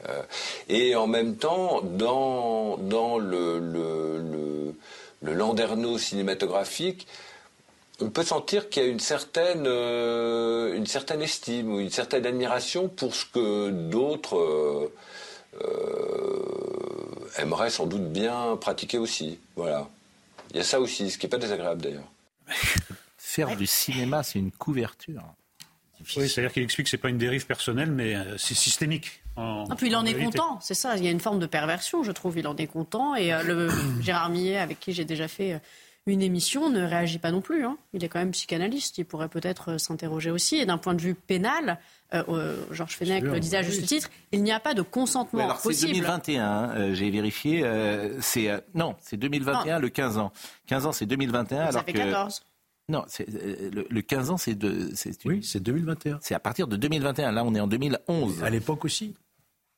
Euh, et en même temps, dans, dans le, le, le, landerneau cinématographique, on peut sentir qu'il y a une certaine, euh, une certaine estime ou une certaine admiration pour ce que d'autres aimeraient sans doute bien pratiquer aussi. Voilà. Il y a ça aussi, ce qui n'est pas désagréable d'ailleurs. Faire du cinéma, c'est une couverture. Oui, c'est-à-dire qu'il explique que ce n'est pas une dérive personnelle, mais euh, c'est systémique. En, puis il en, est content, c'est ça. Il y a une forme de perversion, je trouve. Il en est content. Et euh, le Gérard Millet, avec qui j'ai déjà fait euh, une émission, ne réagit pas non plus. Hein. Il est quand même psychanalyste. Il pourrait peut-être s'interroger aussi. Et d'un point de vue pénal, euh, Georges Fenech le disait à juste titre, il n'y a pas de consentement alors, possible. C'est 2021, hein, j'ai vérifié. Euh, c'est euh, non, c'est 2021, le 15 ans. 15 ans, c'est 2021. Ça alors fait 14. Non, le, le, 15 ans, c'est de. Oui, c'est 2021. C'est à partir de 2021. Là, on est en 2011. À l'époque aussi.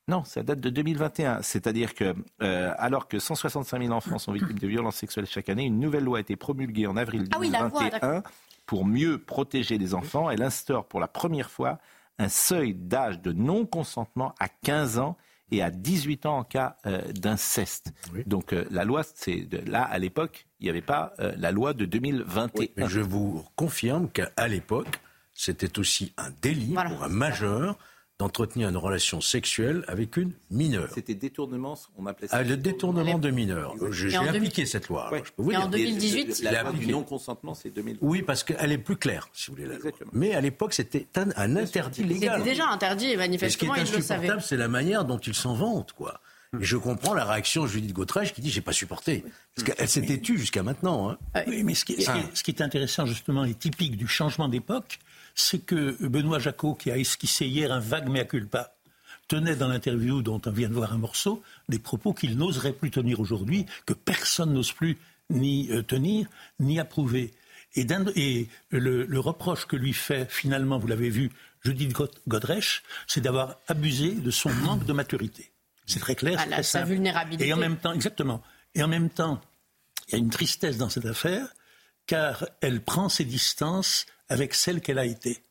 Non, ça date de 2021. C'est-à-dire que, alors que 165 000 enfants sont victimes de violences sexuelles chaque année, une nouvelle loi a été promulguée en avril 2021 ah pour mieux protéger les enfants. Elle instaure pour la première fois un seuil d'âge de non-consentement à 15 ans et à 18 ans en cas euh, d'inceste. Donc euh, la loi, c'est là à l'époque, il n'y avait pas euh, la loi de 2021. mais je vous confirme qu'à l'époque, c'était aussi un délit pour un majeur d'entretenir une relation sexuelle avec une mineure. C'était détournement, on appelait ça. Ah, le détournement de mineur. J'ai appliqué cette loi. Je peux vous et dire. en 2018, la loi du non-consentement, c'est 2018. Oui, parce qu'elle est plus claire, si vous voulez. La loi. Mais à l'époque, c'était un, interdit légal. C'était déjà interdit, et manifestement, il le savait. Ce qui est insupportable, c'est la manière dont ils s'en vantent, quoi. Et je comprends la réaction de Judith Gautrèche qui dit j'ai pas supporté. Parce qu'elle s'était tue jusqu'à maintenant. Hein. Oui, mais ce qui, ce qui, est intéressant justement et typique du changement d'époque, c'est que Benoît Jacot, qui a esquissé hier un vague mea culpa, tenait dans l'interview dont on vient de voir un morceau des propos qu'il n'oserait plus tenir aujourd'hui, que personne n'ose plus ni euh, tenir, ni approuver. Et, et le, reproche que lui fait finalement, vous l'avez vu, Judith Godrèche, c'est d'avoir abusé de son manque de maturité. C'est très clair. À sa vulnérabilité. Et en même temps, exactement. Et en même temps, il y a une tristesse dans cette affaire, car elle prend ses distances avec celle qu'elle a été.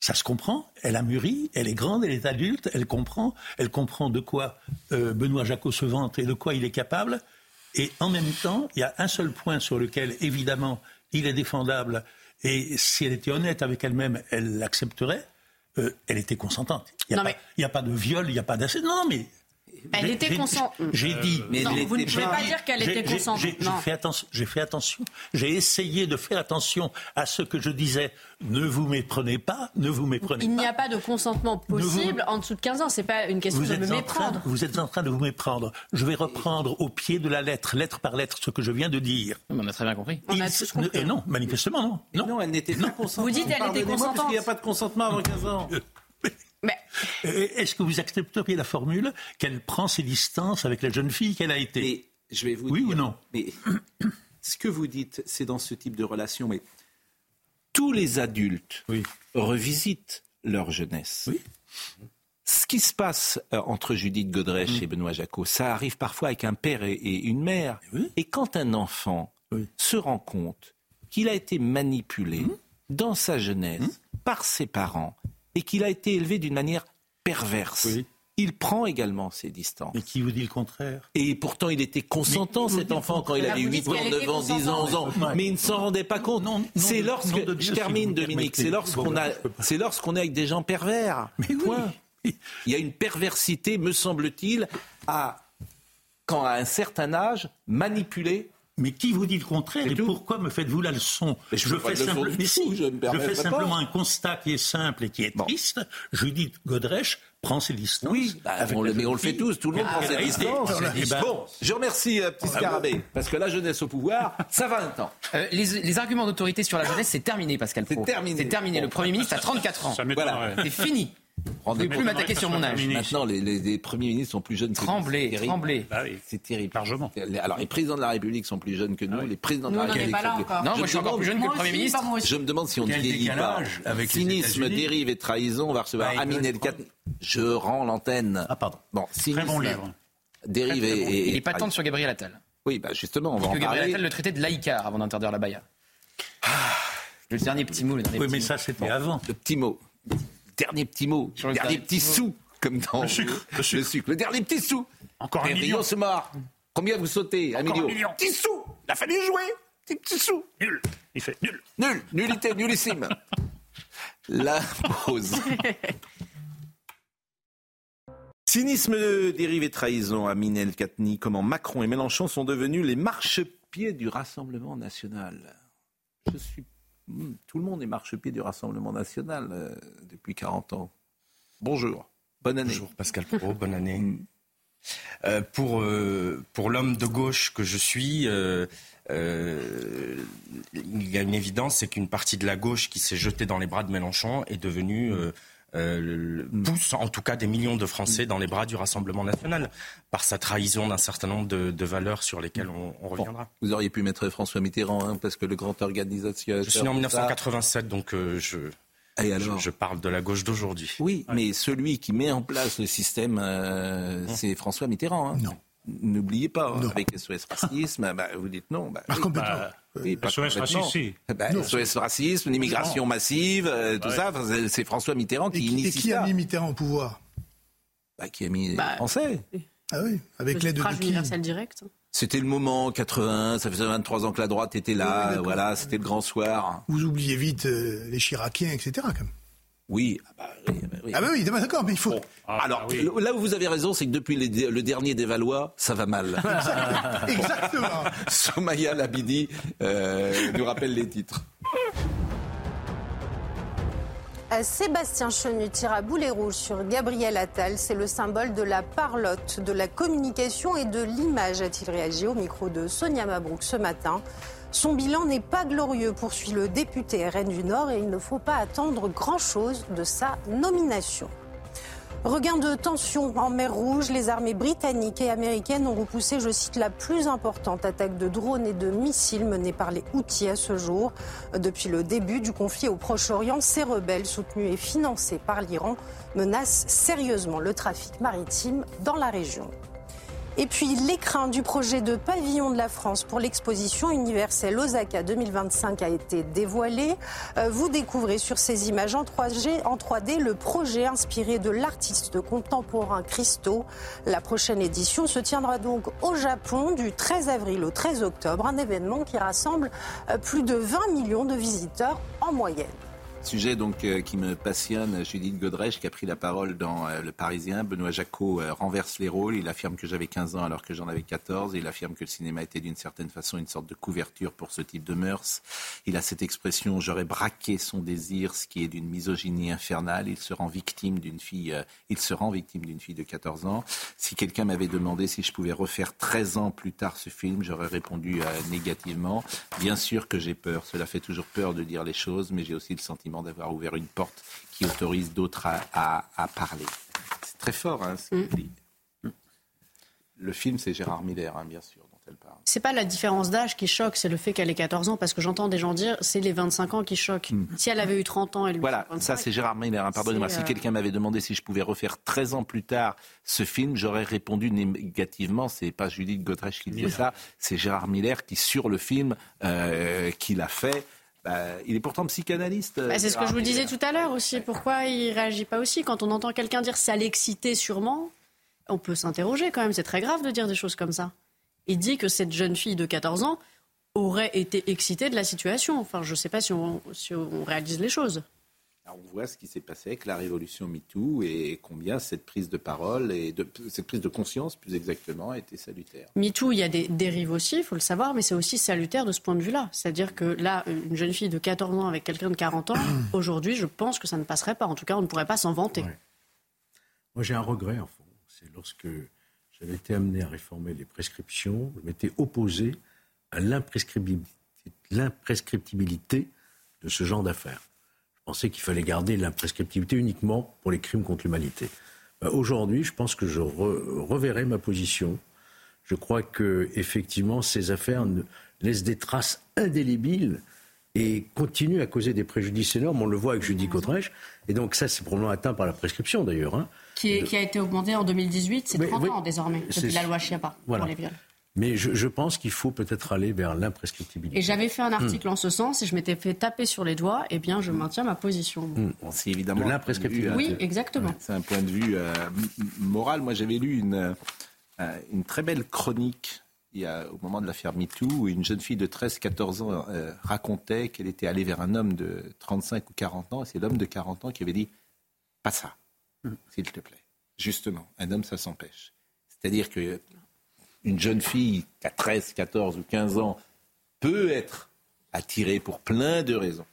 Ça se comprend, elle a mûri, elle est grande, elle est adulte, elle comprend, elle comprend de quoi euh, Benoît Jacot se vante et de quoi il est capable. Et en même temps, il y a un seul point sur lequel, évidemment, il est défendable, et si elle était honnête avec elle-même, elle l'accepterait, euh, elle était consentante. Il n'y a, a, pas de viol, il n'y a pas d'assez. Non, mais Elle était consentante. J'ai dit. Mais non, vous ne pouvez pas dire qu'elle était consentante. J'ai fait, attention. J'ai essayé de faire attention à ce que je disais. Ne vous méprenez pas, ne vous méprenez pas. Il n'y a pas de consentement possible en dessous de 15 ans. C'est pas une question de me méprendre. vous êtes en train de vous méprendre. Je vais reprendre au pied de la lettre, lettre par lettre, ce que je viens de dire. On a très bien compris. On a tous compris. Et non, manifestement non. Non, non elle n'était pas consentante. Vous dites qu'elle était consentante. Parce qu'il n'y a pas de consentement avant 15 ans. Mais... Est-ce que vous accepteriez la formule qu'elle prend ses distances avec la jeune fille qu'elle a été? Mais, Je vais vous oui dire, ou non? Mais ce que vous dites, c'est dans ce type de relation. Mais tous les adultes revisitent leur jeunesse. Oui. Ce qui se passe euh, entre Judith Godrèche mm. et Benoît Jacot, ça arrive parfois avec un père et, une mère. Et quand un enfant se rend compte qu'il a été manipulé mm. dans sa jeunesse mm. par ses parents et qu'il a été élevé d'une manière perverse, il prend également ses distances. Mais qui vous dit le contraire? Et pourtant, il était consentant, cet enfant, quand il avait 8 ans, 9 ans, 10 ans, 11 ans. Mais il ne s'en rendait pas compte. C'est lorsque, je termine, Dominique, c'est lorsqu'on a, c'est lorsqu'on est avec des gens pervers. Mais Point. Il y a une perversité, me semble-t-il, à, quand à un certain âge, manipuler mais qui vous dit le contraire Et pourquoi me faites-vous la leçon Je, fais, simplement un constat qui est simple et qui est triste. Judith Godrèche prend ses distances. Oui, bah, on le, mais on le fait tous, tout le monde prend ses distances. bon, je remercie euh, Petit Scarabée, parce que la jeunesse au pouvoir, ça va un temps. Euh, les, arguments d'autorité sur la jeunesse, c'est terminé, Pascal C'est terminé. C'est terminé. le Premier ministre a 34 ans. voilà. C'est fini. Vous ne plus m'attaquer sur mon âge. Maintenant, les, premiers ministres sont plus jeunes que nous. Tremblez, tremblez. Bah c'est terrible. Largement. Alors, les présidents de la République sont plus jeunes que nous. Ah les présidents de la République. Sont plus... Non, moi, je suis encore plus jeune que le Premier ministre. Je me demande si on ne vieillit pas. Avec Cynisme, dérive et trahison, on va recevoir bah, Amin El Je rends l'antenne. Ah, pardon. Bon, Très bon livre. Dérive et. Il est pas sur Gabriel Attal. Oui, bah justement, on va en parler. Gabriel Attal le traitait de laïcard avant d'interdire la baya. Le dernier petit mot, le dernier Oui, mais ça, c'était avant. Le petit mot dernier petit mot, le dernier petit sou, comme dans le sucre. Le, sucre. le dernier petit sou. Encore un million. se marre. Combien vous sautez Un million. Petit sou. Il a fallu jouer. Petit, petit sou. Nul. Il fait nul. Nul. Nullité, nullissime. La pause. Cynisme, dérive et trahison à Minel Katni. Comment Macron et Mélenchon sont devenus les marchepieds du Rassemblement national? Je suis tout le monde est marchepied du Rassemblement national euh, depuis 40 ans. Bonjour, bonne année. Bonjour Pascal Pro, bonne année. Hmm. Euh, pour euh, pour l'homme de gauche que je suis, il y a une évidence, c'est qu'une partie de la gauche qui s'est jetée dans les bras de Mélenchon est devenue euh, pousse en tout cas des millions de Français dans les bras du Rassemblement national par sa trahison d'un certain nombre de, valeurs sur lesquelles on, reviendra. vous auriez pu mettre François Mitterrand, hein, parce que le grand organisateur. Je suis né en 1987, donc euh, je. je, parle de la gauche d'aujourd'hui. Oui, mais celui qui met en place le système, euh, c'est François Mitterrand. Hein. Non. N'oubliez pas, hein, avec SOS Racisme, bah, vous dites non. Bah, ah, oui, SOS Racisme, bah, SOS Racisme, l'immigration massive, euh, tout ça, c'est François Mitterrand qui, initie ça. Et qui a mis Mitterrand au pouvoir bah, Qui a mis les bah, Français. Ah oui, avec l'aide de qui universel direct. C'était le moment, 80, ça faisait 23 ans que la droite était là, voilà, c'était le grand soir. Vous oubliez vite euh, les Chiraciens, etc. Quand même. Oui, ah bah oui, ah bah oui d'accord, mais il faut. Ah, alors, là où vous avez raison, c'est que depuis le dernier des Valois, ça va mal. Exactement. Somaya Labidi euh, nous rappelle les titres. Euh, Sébastien Chenu tire à boulet rouge sur Gabriel Attal. C'est le symbole de la parlotte, de la communication et de l'image, a-t-il réagi au micro de Sonia Mabrouk ce matin. Son bilan n'est pas glorieux, poursuit le député RN du Nord, et il ne faut pas attendre grand-chose de sa nomination. Regain de tension en mer Rouge, les armées britanniques et américaines ont repoussé, je cite, la plus importante attaque de drones et de missiles menée par les Houthis à ce jour. Depuis le début du conflit au Proche-Orient, ces rebelles soutenus et financés par l'Iran menacent sérieusement le trafic maritime dans la région. Et puis l'écrin du projet de pavillon de la France pour l'exposition universelle Osaka 2025 a été dévoilé. Euh, vous découvrez sur ces images en 3G, en 3D le projet inspiré de l'artiste contemporain Christo. La prochaine édition se tiendra donc au Japon du 13 avril au 13 octobre, un événement qui rassemble euh, plus de 20 millions de visiteurs en moyenne. Sujet donc euh, qui me passionne, Judith Godrèche qui a pris la parole dans euh, Le Parisien. Benoît Jacot euh, renverse les rôles. Il affirme que j'avais 15 ans alors que j'en avais 14. Il affirme que le cinéma était d'une certaine façon une sorte de couverture pour ce type de mœurs. Il a cette expression j'aurais braqué son désir, ce qui est d'une misogynie infernale. Il se rend victime d'une fille, il se rend victime d'une fille de 14 ans. Si quelqu'un m'avait demandé si je pouvais refaire 13 ans plus tard ce film, j'aurais répondu négativement. Bien sûr que j'ai peur. Cela fait toujours peur de dire les choses, mais j'ai aussi le sentiment d'avoir ouvert une porte qui autorise d'autres à, parler. C'est très fort, hein, ce qu'il mm. dit. Le film, c'est Gérard Miller, hein, bien sûr. dont elle parle. C'est pas la différence d'âge qui choque, c'est le fait qu'elle ait 14 ans, parce que j'entends des gens dire c'est les 25 ans qui choquent. Mm. Si elle avait eu 30 ans, elle Voilà, ça c'est Gérard Miller, hein, pardonnez-moi. Si euh, quelqu'un m'avait demandé si je pouvais refaire 13 ans plus tard ce film, j'aurais répondu négativement. C'est pas Judith Godrèche qui dit ça, c'est Gérard Miller qui, sur le film euh, qu'il a fait, bah, il est pourtant psychanalyste. Bah, c'est ce que je vous disais tout à l'heure aussi. Pourquoi il réagit pas aussi Quand on entend quelqu'un dire ça l'excitait sûrement, on peut s'interroger quand même. C'est très grave de dire des choses comme ça. Il dit que cette jeune fille de 14 ans aurait été excitée de la situation. Enfin, je ne sais pas si on réalise les choses on voit ce qui s'est passé avec la révolution MeToo et combien cette prise de parole et de, cette prise de conscience, plus exactement, a été salutaire. MeToo, il y a des dérives aussi, il faut le savoir, mais c'est aussi salutaire de ce point de vue-là. C'est-à-dire que là, une jeune fille de 14 ans avec quelqu'un de 40 ans, aujourd'hui, je pense que ça ne passerait pas. En tout cas, on ne pourrait pas s'en vanter. Moi, j'ai un regret, en fond. C'est lorsque j'avais été amené à réformer les prescriptions, je m'étais opposé à l'imprescriptibilité de ce genre d'affaires pensais qu'il fallait garder l'imprescriptibilité uniquement pour les crimes contre l'humanité. Bah, aujourd'hui, je pense que je reverrai ma position. Je crois que effectivement, ces affaires laissent des traces indélébiles et continuent à causer des préjudices énormes. On le voit avec Judy Godrèche. Et donc ça, c'est probablement atteint par la prescription d'ailleurs. Hein. Qui, a été augmenté en 2018, c'est 30 ans désormais, depuis la loi Chiappa pour les viols. Mais je, pense qu'il faut peut-être aller vers l'imprescriptibilité. Et j'avais fait un article en ce sens et je m'étais fait taper sur les doigts. Eh bien, je maintiens ma position. Hmm. c'est évidemment l'imprescriptibilité. Oui, exactement. C'est un point de vue euh, moral. Moi, j'avais lu une, euh, une très belle chronique il y a, au moment de l'affaire MeToo, où une jeune fille de 13-14 ans euh, racontait qu'elle était allée vers un homme de 35 ou 40 ans, et c'est l'homme de 40 ans qui avait dit Pas ça, hmm. s'il te plaît. Justement, un homme, ça s'empêche. C'est-à-dire que une jeune fille qui a 13, 14 ou 15 ans peut être attirée pour plein de raisons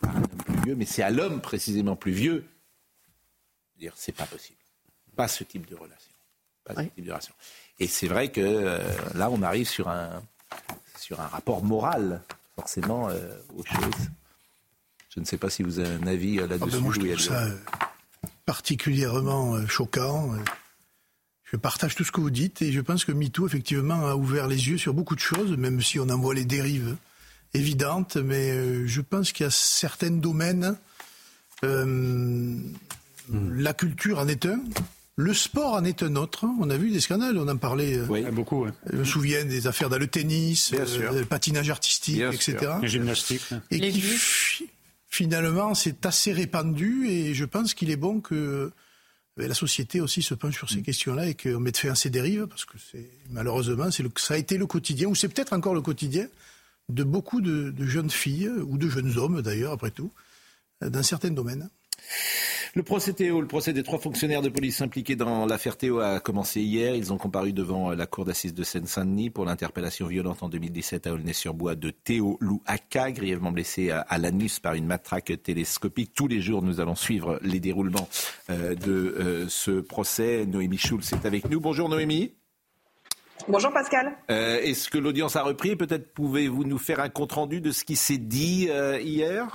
par un homme plus vieux, mais c'est à l'homme précisément plus vieux de dire c'est pas possible. Pas ce type de relation. Pas ce type de relation. Et c'est vrai que euh, là, on arrive sur un, sur un rapport moral, forcément, euh, aux choses. Je ne sais pas si vous avez un avis euh, là-dessus. Ah ben moi, je trouve ça particulièrement choquant. Je partage tout ce que vous dites et je pense que MeToo, effectivement, a ouvert les yeux sur beaucoup de choses, même si on en voit les dérives évidentes. Mais euh, je pense qu'il y a certains domaines. Euh, hmm. La culture en est un. Le sport en est un autre. On a vu des scandales, on en parlait. Euh, oui, beaucoup. Je me souviens des affaires dans le tennis, le patinage artistique, etc. La gymnastique. Et qui, finalement, c'est assez répandu et je pense qu'il est bon que la société aussi se penche sur ces mm. questions-là et qu'on mette fin à ces dérives, parce que c'est malheureusement, c'est ça a été le quotidien, ou c'est peut-être encore le quotidien de beaucoup de, jeunes filles, ou de jeunes hommes d'ailleurs, après tout, dans certains domaines. Le procès Théo, le procès des trois fonctionnaires de police impliqués dans l'affaire Théo a commencé hier. Ils ont comparu devant la cour d'assises de Seine-Saint-Denis pour l'interpellation violente en 2017 à Aulnay-sur-Bois de Théo Louaka, grièvement blessé à l'anus par une matraque télescopique. Tous les jours, nous allons suivre les déroulements euh, de euh, ce procès. Noémie Schulz est avec nous. Bonjour Noémie. Bonjour Pascal. Euh, est-ce que l'audience a repris? Peut-être pouvez-vous nous faire un compte-rendu de ce qui s'est dit hier?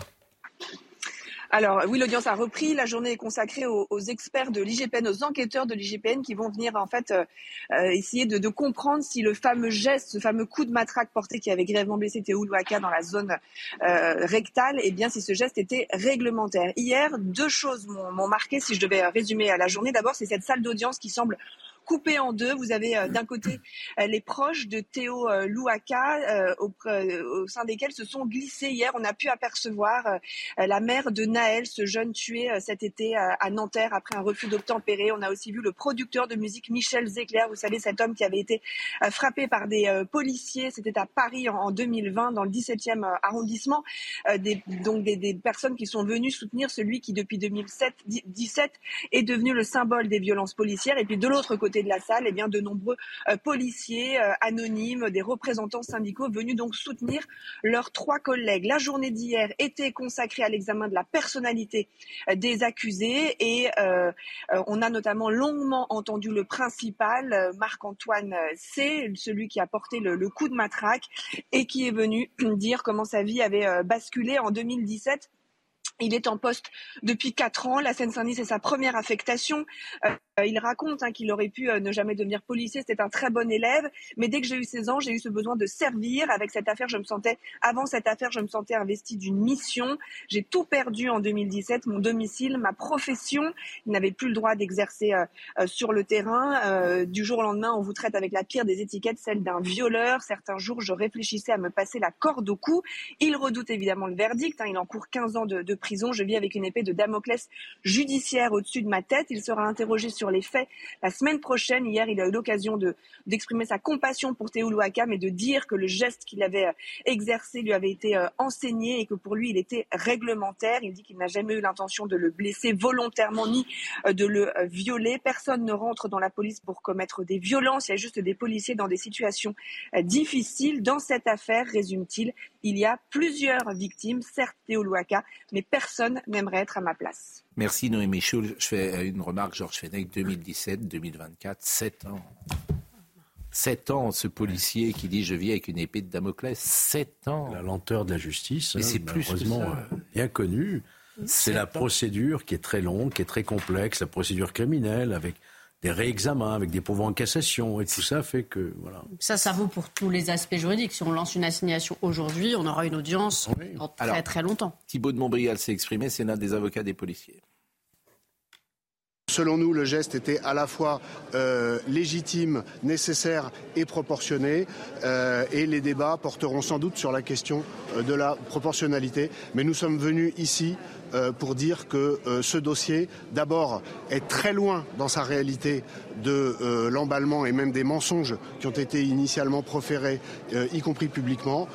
Alors oui, l'audience a repris. La journée est consacrée aux, experts de l'IGPN, aux enquêteurs de l'IGPN qui vont venir en fait euh, euh, essayer de, comprendre si le fameux geste, ce fameux coup de matraque porté qui avait grièvement blessé Théo Louaka dans la zone euh, rectale, eh bien si ce geste était réglementaire. Hier, deux choses m'ont marqué si je devais résumer à la journée. D'abord, c'est cette salle d'audience qui semble coupé en deux. Vous avez d'un côté les proches de Théo Louaka, au, sein desquels se sont glissés hier. On a pu apercevoir la mère de Naël, ce jeune tué cet été à Nanterre après un refus d'obtempérer. On a aussi vu le producteur de musique Michel Zecler, vous savez, cet homme qui avait été frappé par des policiers. C'était à Paris en 2020, dans le 17e arrondissement. Donc des personnes qui sont venues soutenir celui qui, depuis 2017, est devenu le symbole des violences policières. Et puis de l'autre côté de la salle, eh bien, de nombreux euh, policiers euh, anonymes, des représentants syndicaux venus donc soutenir leurs trois collègues. La journée d'hier était consacrée à l'examen de la personnalité euh, des accusés et on a notamment longuement entendu le principal, Marc-Antoine C, celui qui a porté le, le, coup de matraque et qui est venu dire comment sa vie avait basculé en 2017 il est en poste depuis quatre ans. La Seine-Saint-Denis, c'est sa première affectation. Euh, il raconte hein, qu'il aurait pu euh, ne jamais devenir policier. C'était un très bon élève. Mais dès que j'ai eu 16 ans, j'ai eu ce besoin de servir. Avec cette affaire, je me sentais, avant cette affaire, je me sentais investi d'une mission. J'ai tout perdu en 2017, mon domicile, ma profession. Il n'avait plus le droit d'exercer euh, sur le terrain. du jour au lendemain, on vous traite avec la pire des étiquettes, celle d'un violeur. Certains jours, je réfléchissais à me passer la corde au cou. Il redoute évidemment le verdict. Hein. Il encourt 15 ans de, de prison je vis avec une épée de Damoclès judiciaire au-dessus de ma tête. Il sera interrogé sur les faits la semaine prochaine. Hier, il a eu l'occasion de, d'exprimer sa compassion pour Théo mais de dire que le geste qu'il avait euh, exercé lui avait été euh, enseigné et que pour lui, il était réglementaire. Il dit qu'il n'a jamais eu l'intention de le blesser volontairement ni euh, de le violer. Personne ne rentre dans la police pour commettre des violences. Il y a juste des policiers dans des situations difficiles. Dans cette affaire, résume-t-il, il y a plusieurs victimes, certes Théo mais personne n'aimerait être à ma place. Merci Noémie Schul. Je fais une remarque, Georges Fenech, 2017, 2024, 7 ans. 7 ans, ce policier qui dit je vis avec une épée de Damoclès. 7 ans. La lenteur de la justice, Mais c'est plus euh, bien connu. C'est la procédure qui est très longue, qui est très complexe, la procédure criminelle avec des réexamens, avec des pouvoirs en cassation, et tout ça fait que voilà. Ça, ça vaut pour tous les aspects juridiques. Si on lance une assignation aujourd'hui, on aura une audience dans très très longtemps. Thibault de Montbrial s'est exprimé, c'est l'un des avocats des policiers. Selon nous, le geste était à la fois euh, légitime, nécessaire et proportionné. Euh, et les débats porteront sans doute sur la question euh, de la proportionnalité. Mais nous sommes venus ici pour dire que ce dossier, d'abord, est très loin dans sa réalité de l'emballement et même des mensonges qui ont été initialement proférés, y compris publiquement,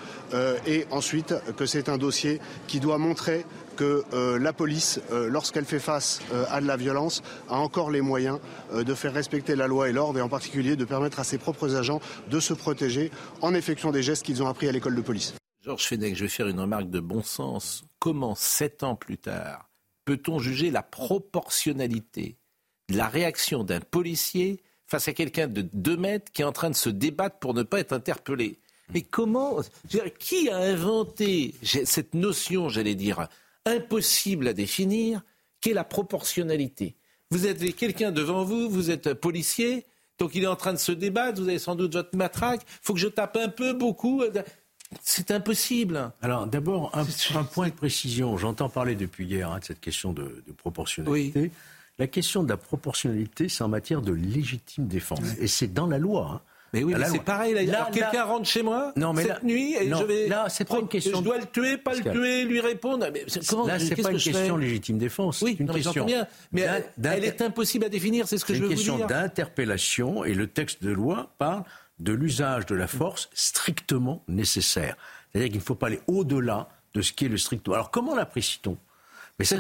et ensuite que c'est un dossier qui doit montrer que euh, la police, euh, lorsqu'elle fait face euh, à de la violence, a encore les moyens de faire respecter la loi et l'ordre, et en particulier de permettre à ses propres agents de se protéger en effectuant des gestes qu'ils ont appris à l'école de police. Georges Fenech, je vais faire une remarque de bon sens. Comment, sept ans plus tard, peut-on juger la proportionnalité de la réaction d'un policier face à quelqu'un de deux mètres qui est en train de se débattre pour ne pas être interpellé? Mais comment Qui a inventé cette notion, j'allais dire, impossible à définir, qu'est la proportionnalité. Vous avez quelqu'un devant vous, vous êtes policier, donc il est en train de se débattre, vous avez sans doute votre matraque, il faut que je tape un peu, beaucoup. C'est impossible. Alors d'abord, un, point de précision. J'entends parler depuis hier hein, de cette question de, proportionnalité. La question de la proportionnalité, c'est en matière de légitime défense. Et c'est dans la loi. Hein. Mais oui, c'est pareil. Là, quelqu'un rentre chez moi non, mais cette nuit et je vais. Là, c'est pas une question. Je dois le tuer, pas le tuer, lui répondre. Mais comment, là, c'est pas une question de légitime défense. Oui, une question. bien. Mais elle, est impossible à définir. C'est ce que je veux dire. C'est une question d'interpellation et le texte de loi parle de l'usage de la force strictement nécessaire. C'est-à-dire qu'il ne faut pas aller au-delà de ce qui est le strict. Alors comment l'apprécie-t-on mais ça,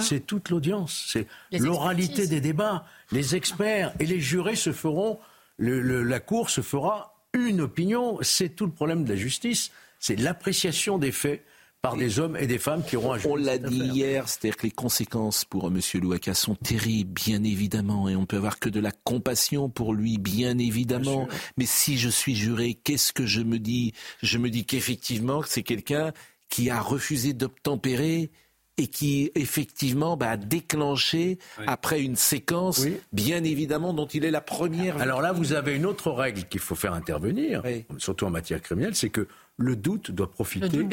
c'est toute l'audience, c'est l'oralité des débats. Les experts et les jurés se feront la Cour se fera une opinion. C'est tout le problème de la justice. C'est l'appréciation des faits par des hommes et des femmes qui auront un On l'a dit hier, c'est-à-dire que les conséquences pour M. Louaka sont terribles, bien évidemment, et on peut avoir que de la compassion pour lui, bien évidemment. Mais si je suis juré, qu'est-ce que je me dis? Je me dis qu'effectivement, c'est quelqu'un qui a refusé d'obtempérer et qui effectivement bah, a déclenché après une séquence, bien évidemment, dont il est la première. Alors là, vous avez une autre règle qu'il faut faire intervenir, surtout en matière criminelle, c'est que le doute doit profiter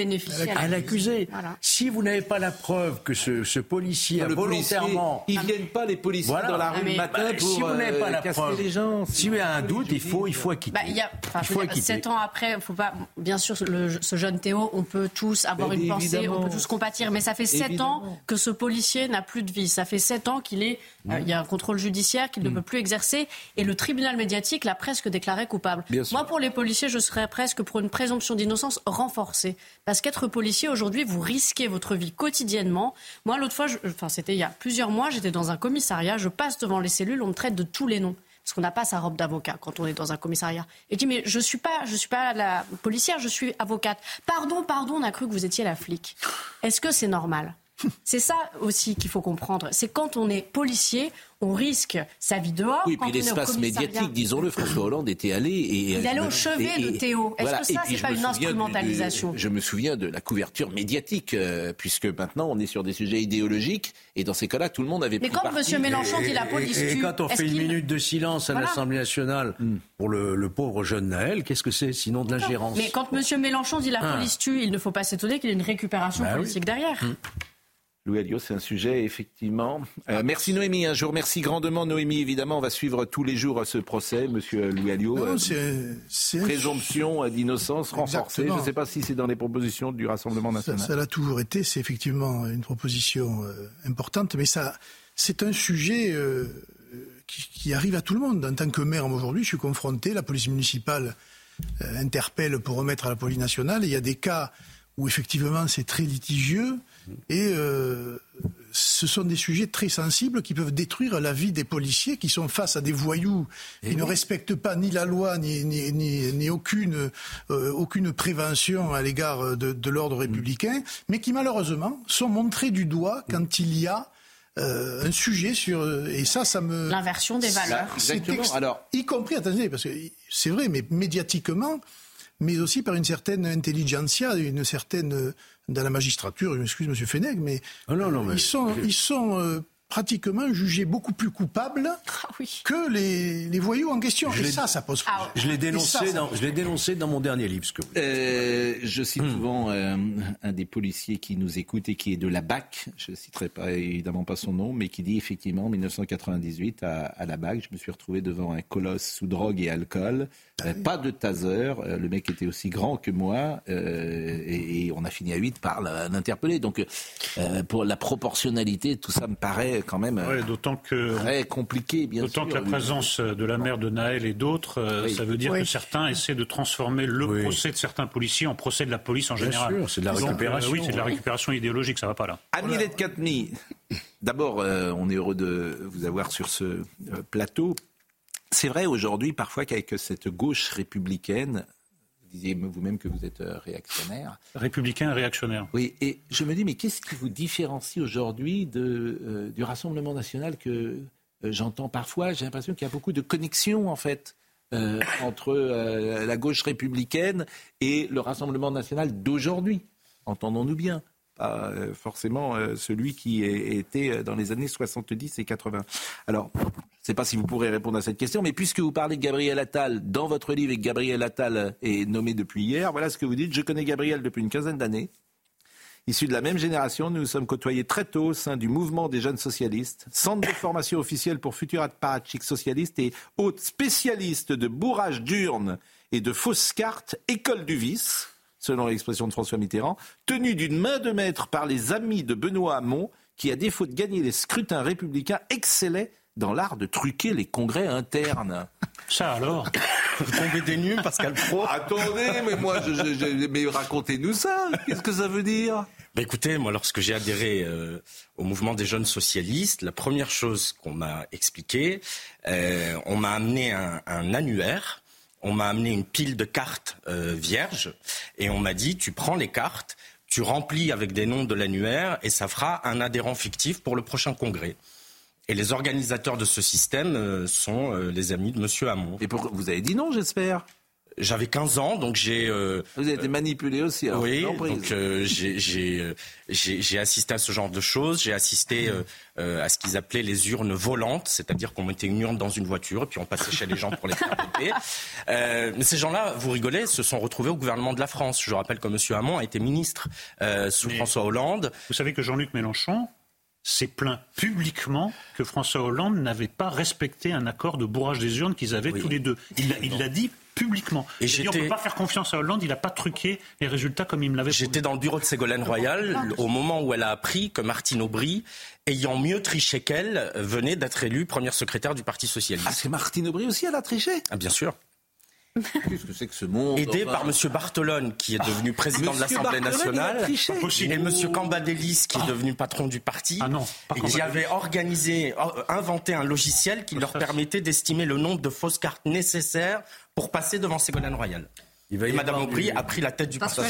à l'accusé. Si vous n'avez pas la preuve que ce, policier a volontairement... ils viennent pas les policiers dans la rue le matin pour si vous n'avez pas la euh, preuve, les gens. Si vous avez un doute, il faut, il faut acquitter. Bah, il y a, il faut acquitter. Sept ans après, faut pas. Bien sûr, ce jeune Théo, on peut tous avoir une pensée, on peut tous compatir, mais ça fait sept ans que ce policier n'a plus de vie. Ça fait sept ans qu'il est. Euh, il y a un contrôle judiciaire qu'il ne mm. peut plus exercer, et le tribunal médiatique l'a presque déclaré coupable. Moi, pour les policiers, je serais presque pour une présomption d'innocence renforcée. Parce qu'être policier aujourd'hui, vous risquez votre vie quotidiennement. Moi, l'autre fois, enfin, c'était il y a plusieurs mois, j'étais dans un commissariat, je passe devant les cellules, on me traite de tous les noms. Parce qu'on n'a pas sa robe d'avocat quand on est dans un commissariat. Et dit mais je suis je suis pas la policière, je suis avocate. Pardon, pardon, on a cru que vous étiez la flic. Est-ce que c'est normal? c'est ça aussi qu'il faut comprendre. C'est quand on est policier, on risque sa vie dehors. Oui, puis l'espace médiatique, disons-le, François Hollande était allé et il allait au chevet de Théo. Est-ce que ça, c'est pas une instrumentalisation? Je me souviens de la couverture médiatique, euh, puisque maintenant on est sur des sujets idéologiques, et dans ces cas-là, tout le monde avait. Mais quand M. Mélenchon dit la police et, et, quand on fait une minute de silence à l'Assemblée nationale hmm. pour le, pauvre jeune Naël, qu'est-ce que c'est sinon de l'ingérence Mais quand M. Mélenchon dit la police tue, il ne faut pas s'étonner qu'il y ait une récupération bah politique derrière. Louis Alliot, c'est un sujet effectivement. Euh, merci Noémie, un jour. Merci grandement Noémie. Évidemment, on va suivre tous les jours ce procès, Monsieur Louis Alliot. Non, euh, c'est, présomption d'innocence renforcée. Je ne sais pas si c'est dans les propositions du Rassemblement national. Ça, l'a toujours été. C'est effectivement une proposition euh, importante, mais ça, c'est un sujet qui, qui, arrive à tout le monde. En tant que maire, aujourd'hui, je suis confronté. La police municipale interpelle pour remettre à la police nationale. il y a des cas où effectivement c'est très litigieux. Et euh, ce sont des sujets très sensibles qui peuvent détruire la vie des policiers qui sont face à des voyous qui ne respectent pas ni la loi ni, ni, ni, aucune, euh, aucune prévention à l'égard de, l'ordre républicain, mais qui malheureusement sont montrés du doigt quand il y a euh, un sujet sur et ça ça me l'inversion des valeurs exactement alors y compris attendez parce que c'est vrai mais médiatiquement mais aussi par une certaine intelligentsia une certaine dans la magistrature, je m'excuse, Monsieur Fenech, mais, ah non, non, mais... ils sont, ils sont euh, pratiquement jugés beaucoup plus coupables ah que les, les, voyous en question. et ça, ça pose problème. Je l'ai dénoncé, dans, je dénoncé dans mon dernier livre. Ce que euh, je cite hmm. souvent euh, un des policiers qui nous écoute et qui est de la BAC. Je ne citerai pas évidemment pas son nom, mais qui dit effectivement en 1998 à, à la BAC, je me suis retrouvé devant un colosse sous drogue et alcool. Euh, pas de taser. Euh, le mec était aussi grand que moi euh, et, on a fini à 8 par l'interpeller. Donc pour la proportionnalité, tout ça me paraît quand même d'autant que, très compliqué, bien sûr. D'autant que la présence de la mère de Naël et d'autres, ça veut dire que certains essaient de transformer le procès de certains policiers en procès de la police en général. c'est de la récupération. oui, c'est de la récupération idéologique, ça va pas là. Voilà. Katmi, d'abord, on est heureux de vous avoir sur ce plateau c'est vrai aujourd'hui parfois qu'avec cette gauche républicaine, disiez vous-même que vous êtes euh, réactionnaire. Républicain réactionnaire. Oui, et je me dis, mais qu'est-ce qui vous différencie aujourd'hui euh, du Rassemblement national que euh, j'entends parfois? J'ai l'impression qu'il y a beaucoup de connexions, en fait, entre la gauche républicaine et le Rassemblement national d'aujourd'hui. Entendons-nous bien pas forcément celui qui était dans les années 70 et 80. Alors, ne sais pas si vous pourrez répondre à cette question, mais puisque vous parlez de Gabriel Attal dans votre livre et que Gabriel Attal est nommé depuis hier, voilà ce que vous dites. Je connais Gabriel depuis une quinzaine d'années. Issu de la même génération, nous nous sommes côtoyés très tôt au sein du mouvement des jeunes socialistes, centre de formation officielle pour futurs apparatchiks socialistes et haute spécialiste de bourrage d'urnes et de fausses cartes, école du vice, selon l'expression de François Mitterrand, tenu d'une main de maître par les amis de Benoît Hamon, qui, à défaut de gagner les scrutins républicains, excellait dans l'art de truquer les congrès internes. Ça alors Vous tombez des nues, Pascal Pro Attendez, mais moi, je, mais racontez-nous ça. Qu'est-ce que ça veut dire? Bah écoutez, moi, lorsque j'ai adhéré euh, au mouvement des jeunes socialistes, la première chose qu'on m'a expliqué, euh, on m'a amené un, annuaire, on m'a amené une pile de cartes euh, vierges, et on m'a dit, tu prends les cartes, tu remplis avec des noms de l'annuaire, et ça fera un adhérent fictif pour le prochain congrès. Et les organisateurs de ce système euh, sont euh, les amis de M. Hamon. Et vous avez dit non, j'espère? J'avais 15 ans, donc j'ai. Euh, Vous avez été manipulé aussi. Alors, oui, donc euh, j'ai assisté à ce genre de choses. J'ai assisté à ce qu'ils appelaient les urnes volantes, c'est-à-dire qu'on mettait une urne dans une voiture et puis on passait chez les gens pour les faire voter. mais ces gens-là, vous rigolez, se sont retrouvés au gouvernement de la France. Je rappelle que M. Hamon a été ministre sous François Hollande. Vous savez que Jean-Luc Mélenchon s'est plaint publiquement que François Hollande n'avait pas respecté un accord de bourrage des urnes qu'ils avaient tous les deux. Il l'a dit publiquement. Et dit, on ne peut pas faire confiance à Hollande, il n'a pas truqué les résultats comme il me l'avait J'étais dans le bureau de Ségolène Royal au moment où elle a appris que Martine Aubry, ayant mieux triché qu'elle, venait d'être élue première secrétaire du Parti Socialiste. Ah, c'est Martine Aubry aussi, elle a triché? Ah, bien sûr. Qu'est-ce que c'est que ce monde Aidé par M. Bartolone, qui est devenu président de l'Assemblée nationale, et M. Cambadélis, qui est devenu patron du parti, ah non, et qui avait organisé, inventé un logiciel qui leur permettait d'estimer le nombre de fausses cartes nécessaires pour passer devant Ségolène Royal. Et Madame Aubry a pris la tête du parti.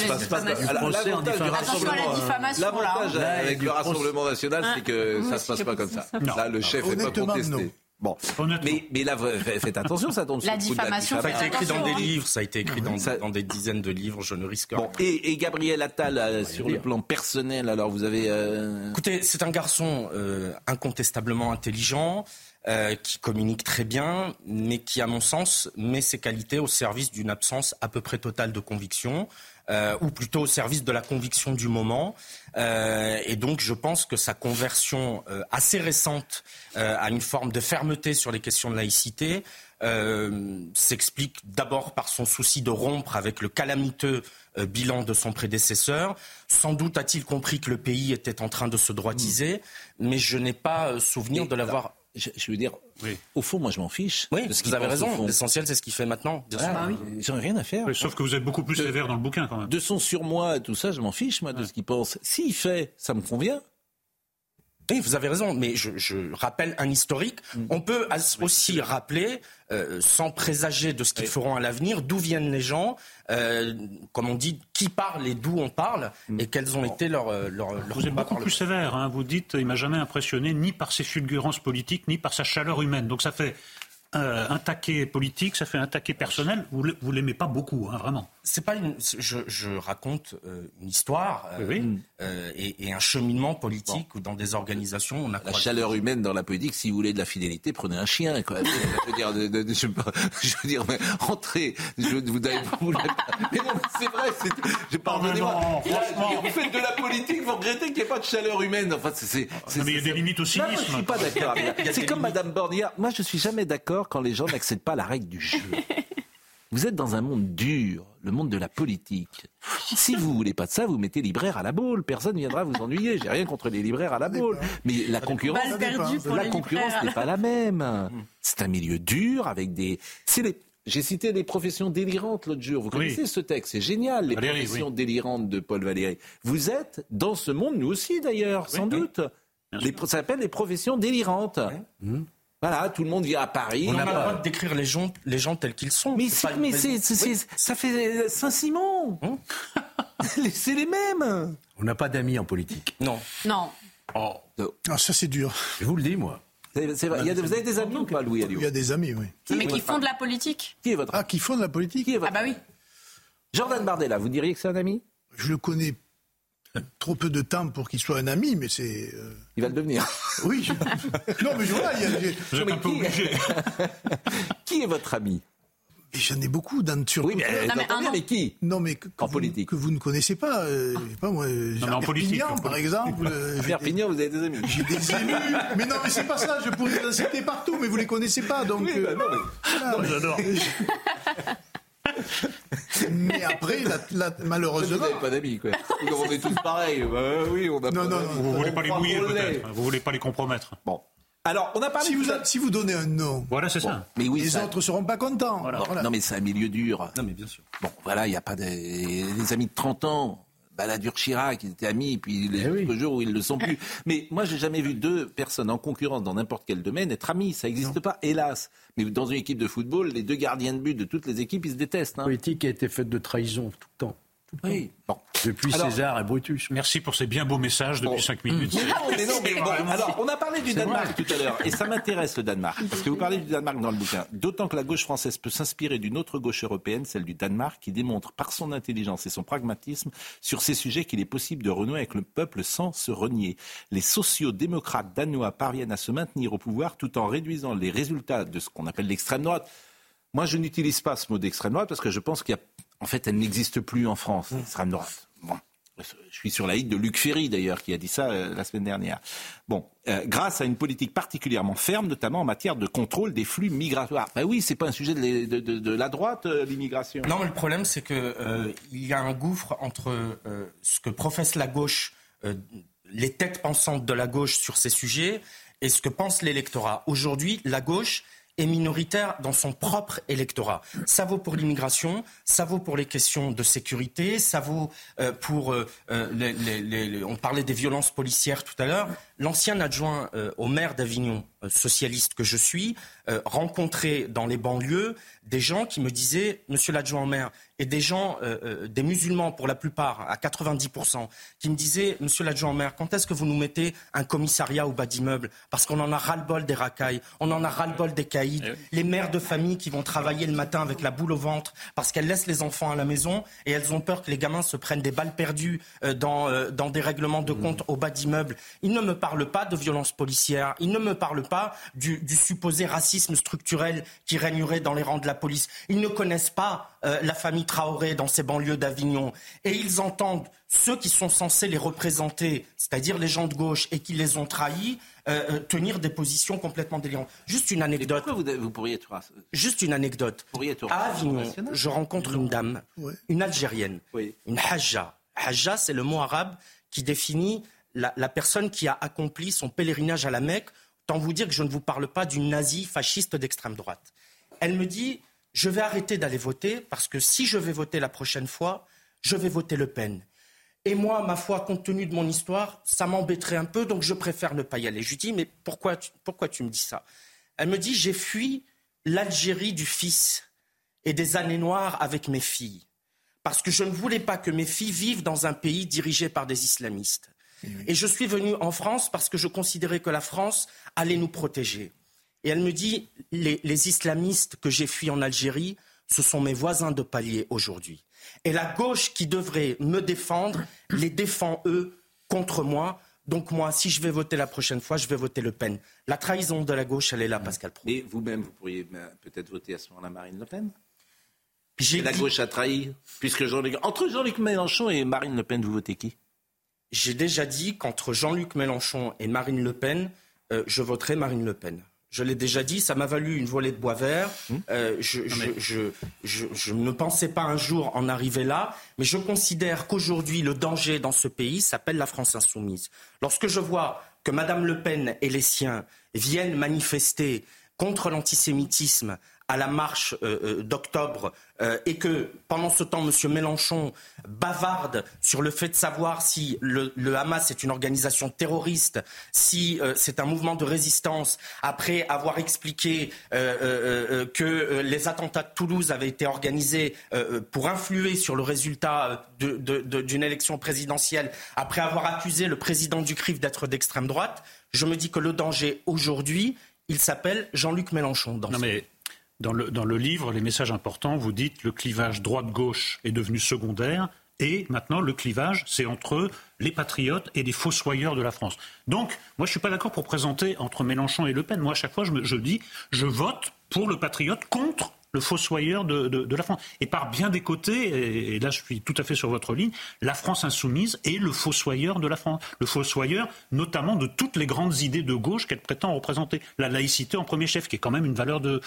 L'avantage avec le Rassemblement national, c'est que ça se passe pas comme ça. Là, le chef n'est pas contesté. Bon, mais, mais là, faites attention, ça tombe la diffamation. Ça a été écrit dans des livres, ça a été écrit dans, dans des dizaines de livres, je ne risque rien. et, et, Gabriel Attal, euh, sur le plan personnel, alors vous avez... Euh... Écoutez, c'est un garçon euh, incontestablement intelligent, euh, qui communique très bien, mais qui, à mon sens, met ses qualités au service d'une absence à peu près totale de conviction. Euh, ou plutôt au service de la conviction du moment. Euh, et donc, je pense que sa conversion assez récente à une forme de fermeté sur les questions de laïcité s'explique d'abord par son souci de rompre avec le calamiteux bilan de son prédécesseur. Sans doute a-t-il compris que le pays était en train de se droitiser, mais je n'ai pas souvenir de l'avoir je, veux dire, au fond, moi, je m'en fiche. Oui, vous avez raison. L'essentiel, c'est ce qu'il fait maintenant. Ah, oui. J'en ai rien à faire. sauf que vous êtes beaucoup plus sévère dans le bouquin, quand même. De son surmoi, tout ça, je m'en fiche, moi, de ce qu'il pense. S'il fait, ça me convient. Oui, vous avez raison, mais je, rappelle un historique. Mm. On peut aussi rappeler, euh, sans présager de ce qu'ils feront à l'avenir, d'où viennent les gens, euh, comme on dit, qui parle et d'où on parle, mm. et quels ont été leurs euh, leur, Vous êtes beaucoup plus sévère. Hein. Vous dites, il m'a jamais impressionné ni par ses fulgurances politiques, ni par sa chaleur humaine. Donc ça fait euh, un taquet politique, ça fait un taquet personnel. Vous ne l'aimez pas beaucoup, hein, vraiment. C'est pas une, je, raconte euh, une histoire euh, et, un cheminement politique ou dans des organisations. On a la chaleur humaine dans la politique. Si vous voulez de la fidélité, prenez un chien. Quoi. je veux dire, je, veux dire, mais entrez. Je, vous, vous, mais non, c'est vrai. Je pardonnez-moi. Vous faites de la politique, vous regrettez qu'il n'y ait pas de chaleur humaine. Enfin, c'est. Mais il y a des limites au cynisme. je suis pas d'accord. C'est comme Madame Bordier. Moi, je suis jamais d'accord quand les gens n'acceptent pas la règle du jeu. Vous êtes dans un monde dur, le monde de la politique. Si vous voulez pas de ça, vous mettez libraire à la boule. Personne viendra vous ennuyer. J'ai rien contre les libraires à la boule. Mais la concurrence, la concurrence n'est pas la même. C'est un milieu dur avec des. J'ai cité des professions délirantes l'autre jour. Vous connaissez ce texte, c'est génial, les professions délirantes de Paul Valéry. Vous êtes dans ce monde, nous aussi d'ailleurs, sans doute. Les, ça s'appelle les professions délirantes. Mmh. Voilà, tout le monde vient à Paris. On n'a pas le droit de décrire les gens, les gens tels qu'ils sont. Mais, mais ça fait Saint-Simon. Hein c'est les mêmes. On n'a pas d'amis en politique. Non. Non. Oh. Ah, ça c'est dur. Je vous le dis, moi. Vrai. Il y a, vous avez des amis ou pas, Louis Il y a des amis, oui. mais qui font de la politique. Qui est votre Ah, qui font de la politique Ah bah oui. Jordan Bardella, vous diriez que c'est un ami? Je le connais trop peu de temps pour qu'il soit un ami, mais c'est. Euh, il va le devenir. Oui. non, mais voilà, il y a. Vous êtes un peu obligé. qui est votre ami? J'en ai beaucoup dans Oui, mais, non, mais, qui? Non, mais en politique que vous ne connaissez pas. Euh, pas moi. Non, en politique, par exemple. Euh, Perpignan, vous avez des amis. J'ai des amis. mais non, mais c'est pas ça. Je pourrais les citer partout, mais vous les connaissez pas, donc. Oui, bah non, mais... non, j'adore. Mais après, malheureusement. Vous n'avez pas d'amis, quoi. on est tous pareils. Bah, oui, on a non, non, Vous ne voulez pas les mouiller, peut-être. Vous voulez pas les compromettre. Bon. Alors, on a parlé. Si, vous, si vous donnez un nom. Voilà, c'est ça. Mais oui, les autres ne seront pas contents. Non, mais c'est un milieu dur. Non, mais bien sûr. Bon, voilà, il n'y a pas de. Les amis de 30 ans. Balladur Chirac, ils étaient amis, puis les eh jours où ils ne le sont plus. Mais moi, j'ai jamais vu deux personnes en concurrence dans n'importe quel domaine être amis. Ça n'existe pas, hélas. Mais dans une équipe de football, les deux gardiens de but de toutes les équipes, ils se détestent. Hein. La politique a été faite de trahison tout le temps. Oui. Bon. Depuis César et Brutus. Merci pour ces bien beaux messages depuis 5 minutes. alors, on a parlé du Danemark tout à l'heure, et ça m'intéresse le Danemark, parce que vous parlez du Danemark dans le bouquin. D'autant que la gauche française peut s'inspirer d'une autre gauche européenne, celle du Danemark, qui démontre par son intelligence et son pragmatisme sur ces sujets qu'il est possible de renouer avec le peuple sans se renier. Les sociaux-démocrates danois parviennent à se maintenir au pouvoir tout en réduisant les résultats de ce qu'on appelle l'extrême droite. Moi, je n'utilise pas ce mot d'extrême droite parce que je pense qu'il y a en fait, elle n'existe plus en France. Bon. Je suis sur la ligne de Luc Ferry, d'ailleurs, qui a dit ça euh, la semaine dernière. Bon, euh, grâce à une politique particulièrement ferme, notamment en matière de contrôle des flux migratoires. Ben oui, c'est pas un sujet de, la droite, euh, l'immigration. Non, mais le problème, c'est qu'il y a un gouffre entre ce que professe la gauche, les têtes pensantes de la gauche sur ces sujets, et ce que pense l'électorat. Aujourd'hui, la gauche, est minoritaire dans son propre électorat. Ça vaut pour l'immigration, ça vaut pour les questions de sécurité, ça vaut euh, pour... Euh, euh, les, on parlait des violences policières tout à l'heure. L'ancien adjoint au maire d'Avignon, socialiste que je suis, rencontrait dans les banlieues des gens qui me disaient, monsieur l'adjoint au maire, et des gens, euh, euh, des musulmans pour la plupart, à 90%, qui me disaient, monsieur l'adjoint au maire, quand est-ce que vous nous mettez un commissariat au bas d'immeuble? Parce qu'on en a ras-le-bol des racailles, on en a ras-le-bol des caïds, eh les mères de famille qui vont travailler le matin avec la boule au ventre parce qu'elles laissent les enfants à la maison et elles ont peur que les gamins se prennent des balles perdues euh, dans, dans des règlements de compte au bas d'immeuble. Ils ne me parlent pas de violence policière, ils ne me parlent pas du, du supposé racisme structurel qui régnerait dans les rangs de la police. Ils ne connaissent pas euh, la famille Traoré dans ces banlieues d'Avignon. Et ils entendent ceux qui sont censés les représenter, c'est-à-dire les gens de gauche, et qui les ont trahis, euh, euh, tenir des positions complètement délirantes. Juste une anecdote. Vous, vous, pourriez être... Juste une anecdote. à Avignon, je rencontre une dame, une Algérienne, une hajja. Hajja, c'est le mot arabe qui définit la, personne qui a accompli son pèlerinage à la Mecque. Tant vous dire que je ne vous parle pas d'une nazie fasciste d'extrême droite. Elle me dit je vais arrêter d'aller voter parce que si je vais voter la prochaine fois, je vais voter Le Pen. Et moi, ma foi, compte tenu de mon histoire, ça m'embêterait un peu, donc je préfère ne pas y aller. Je lui dis, mais pourquoi tu me dis ça? Elle me dit, j'ai fui l'Algérie du fils et des années noires avec mes filles, parce que je ne voulais pas que mes filles vivent dans un pays dirigé par des islamistes. Et je suis venu en France parce que je considérais que la France allait nous protéger. Et elle me dit, les, islamistes que j'ai fuis en Algérie, ce sont mes voisins de palier aujourd'hui. Et la gauche qui devrait me défendre les défend eux contre moi. Donc moi, si je vais voter la prochaine fois, je vais voter Le Pen. La trahison de la gauche, elle est là, Pascal Pro. Et vous-même, vous pourriez ben, peut-être voter à ce moment-là Marine Le Pen? La gauche a trahi, puisque Jean entre Jean-Luc Mélenchon et Marine Le Pen, vous votez qui? J'ai déjà dit qu'entre Jean-Luc Mélenchon et Marine Le Pen, euh, je voterai Marine Le Pen. Je l'ai déjà dit, ça m'a valu une volée de bois vert. Hum. Euh, je, ne pensais pas un jour en arriver là, mais je considère qu'aujourd'hui, le danger dans ce pays s'appelle la France insoumise. Lorsque je vois que Mme Le Pen et les siens viennent manifester contre l'antisémitisme à la marche euh, euh, d'octobre euh, et que pendant ce temps, M. Mélenchon bavarde sur le fait de savoir si le, Hamas est une organisation terroriste, si c'est un mouvement de résistance, après avoir expliqué que les attentats de Toulouse avaient été organisés pour influer sur le résultat d'une élection présidentielle, après avoir accusé le président du CRIF d'être d'extrême droite, je me dis que le danger aujourd'hui, il s'appelle Jean-Luc Mélenchon. Dans non, mais dans le, dans le livre, les messages importants, vous dites le clivage droite-gauche est devenu secondaire. Et maintenant, le clivage, c'est entre les patriotes et les fossoyeurs de la France. Donc, moi, je ne suis pas d'accord pour présenter entre Mélenchon et Le Pen. Moi, à chaque fois, je, me, je dis, je vote pour le patriote contre le fossoyeur de, la France. Et par bien des côtés, et, là je suis tout à fait sur votre ligne, la France insoumise est le fossoyeur de la France. Le fossoyeur notamment de toutes les grandes idées de gauche qu'elle prétend représenter. La laïcité en premier chef, qui est quand même une valeur de,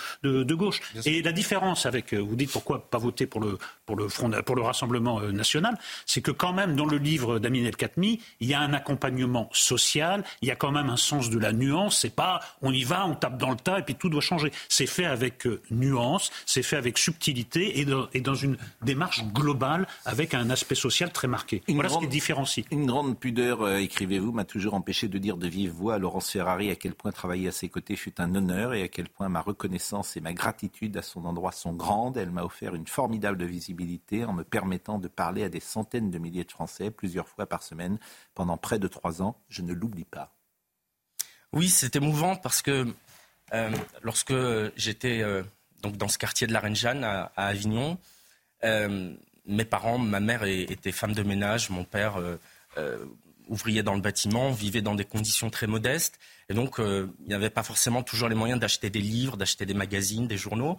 gauche. Et la différence avec, euh, vous dites pourquoi pas voter pour le, pour le, Front, pour le Rassemblement euh, national, c'est que quand même dans le livre d'Amin El Khatmi, il y a un accompagnement social, il y a quand même un sens de la nuance. C'est pas on y va, on tape dans le tas et puis tout doit changer. C'est fait avec euh, nuance c'est fait avec subtilité et dans, une démarche globale avec un aspect social très marqué. voilà ce qui différencie. Une grande pudeur, euh, écrivez-vous, m'a toujours empêché de dire de vive voix à Laurence Ferrari à quel point travailler à ses côtés fut un honneur et à quel point ma reconnaissance et ma gratitude à son endroit sont grandes. Elle m'a offert une formidable visibilité en me permettant de parler à des centaines de milliers de Français plusieurs fois par semaine pendant près de trois ans. Je ne l'oublie pas. Oui, c'est émouvant parce que euh, lorsque j'étais euh, donc dans ce quartier de la Reine Jeanne à, Avignon, euh, mes parents, ma mère était femme de ménage, mon père ouvrier dans le bâtiment, vivait dans des conditions très modestes. Et donc, il n'y avait pas forcément toujours les moyens d'acheter des livres, d'acheter des magazines, des journaux.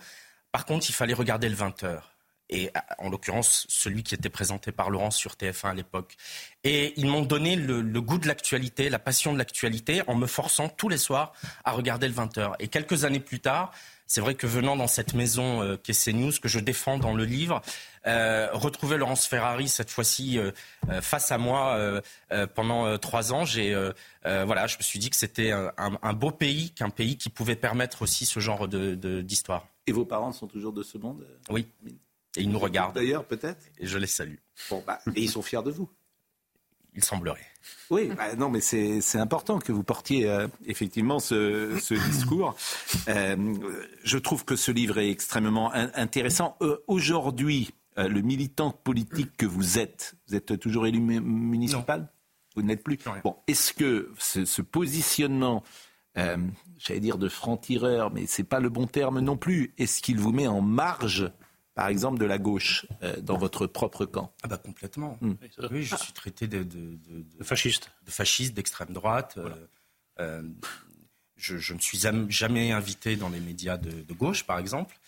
Par contre, il fallait regarder le 20 heures et en l'occurrence celui qui était présenté par Laurence sur TF1 à l'époque. Et ils m'ont donné le, goût de l'actualité, la passion de l'actualité, en me forçant tous les soirs à regarder le 20h. Et quelques années plus tard, c'est vrai que venant dans cette maison euh, qu'est CNews, que je défends dans le livre, euh, retrouver Laurence Ferrari cette fois-ci euh, euh, face à moi pendant trois ans, j'ai voilà, je me suis dit que c'était un, beau pays, qu'un pays qui pouvait permettre aussi ce genre d'histoire. Et vos parents sont toujours de ce monde? Oui. Et ils nous regardent. D'ailleurs, peut-être? Et je les salue. Bon, bah, et ils sont fiers de vous Il semblerait. Oui, bah, non, mais c'est important que vous portiez euh, effectivement ce, discours. Euh, je trouve que ce livre est extrêmement intéressant. Euh, aujourd'hui, le militant politique que vous êtes, vous êtes toujours élu municipal? Vous n'êtes plus? Bon, est-ce que ce, ce positionnement j'allais dire de franc-tireur, mais c'est pas le bon terme non plus. Est-ce qu'il vous met en marge par exemple, de la gauche euh, dans votre propre camp Ah bah complètement. Hmm. Oui, je suis traité de, de, de, fasciste, de fasciste, d'extrême droite. Euh, euh, je, ne suis jamais invité dans les médias de, gauche, par exemple.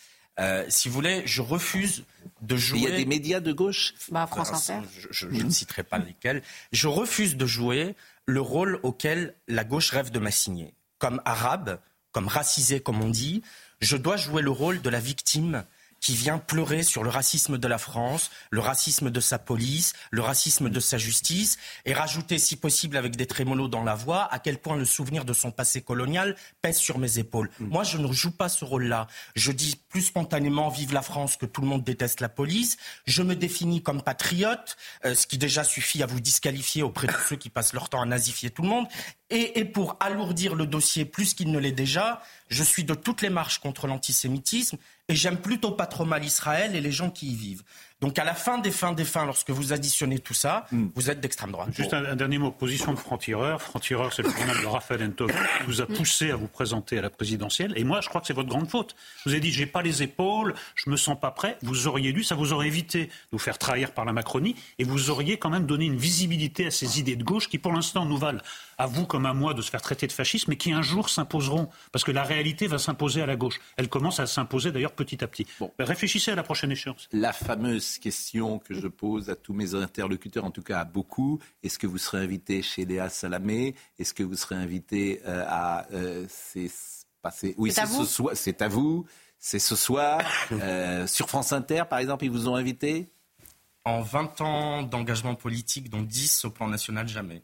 si vous voulez, je refuse de jouer. Il y a des médias de gauche bah, France Inter. Je, ne citerai pas lesquels. Je refuse de jouer le rôle auquel la gauche rêve de m'assigner. Comme arabe, comme racisé, comme on dit, je dois jouer le rôle de la victime qui vient pleurer sur le racisme de la France, le racisme de sa police, le racisme de sa justice, et rajouter, si possible, avec des trémolos dans la voix, à quel point le souvenir de son passé colonial pèse sur mes épaules. Mm. Moi, je ne joue pas ce rôle-là. Je dis plus spontanément vive la France que tout le monde déteste la police. Je me définis comme patriote, euh, ce qui déjà suffit à vous disqualifier auprès de ceux qui passent leur temps à nazifier tout le monde. Et, pour alourdir le dossier plus qu'il ne l'est déjà, je suis de toutes les marches contre l'antisémitisme et j'aime plutôt pas trop mal Israël et les gens qui y vivent. Donc à la fin des fins des fins, lorsque vous additionnez tout ça, hmm. vous êtes d'extrême droite. Juste un, dernier mot, position de franc-tireur. Franc-tireur, c'est le journal de Raphaël Entov qui vous a poussé à vous présenter à la présidentielle. Et moi, je crois que c'est votre grande faute. Je vous ai dit, j'ai pas les épaules, je me sens pas prêt. Vous auriez dû, ça vous aurait évité de vous faire trahir par la Macronie et vous auriez quand même donné une visibilité à ces idées de gauche qui, pour l'instant, nous valent à vous comme à moi de se faire traiter de fascisme, mais qui un jour s'imposeront. Parce que la réalité va s'imposer à la gauche. Elle commence à s'imposer d'ailleurs petit à petit. Bon. Réfléchissez à la prochaine échéance. La fameuse question que je pose à tous mes interlocuteurs, en tout cas à beaucoup, est-ce que vous serez invité chez Léa Salamé? Est-ce que vous serez invité euh, à... Euh, oui, c'est ce soir. C'est à vous. C'est ce soir. Euh, sur France Inter, par exemple, ils vous ont invité? En 20 ans d'engagement politique, dont 10 au plan national, jamais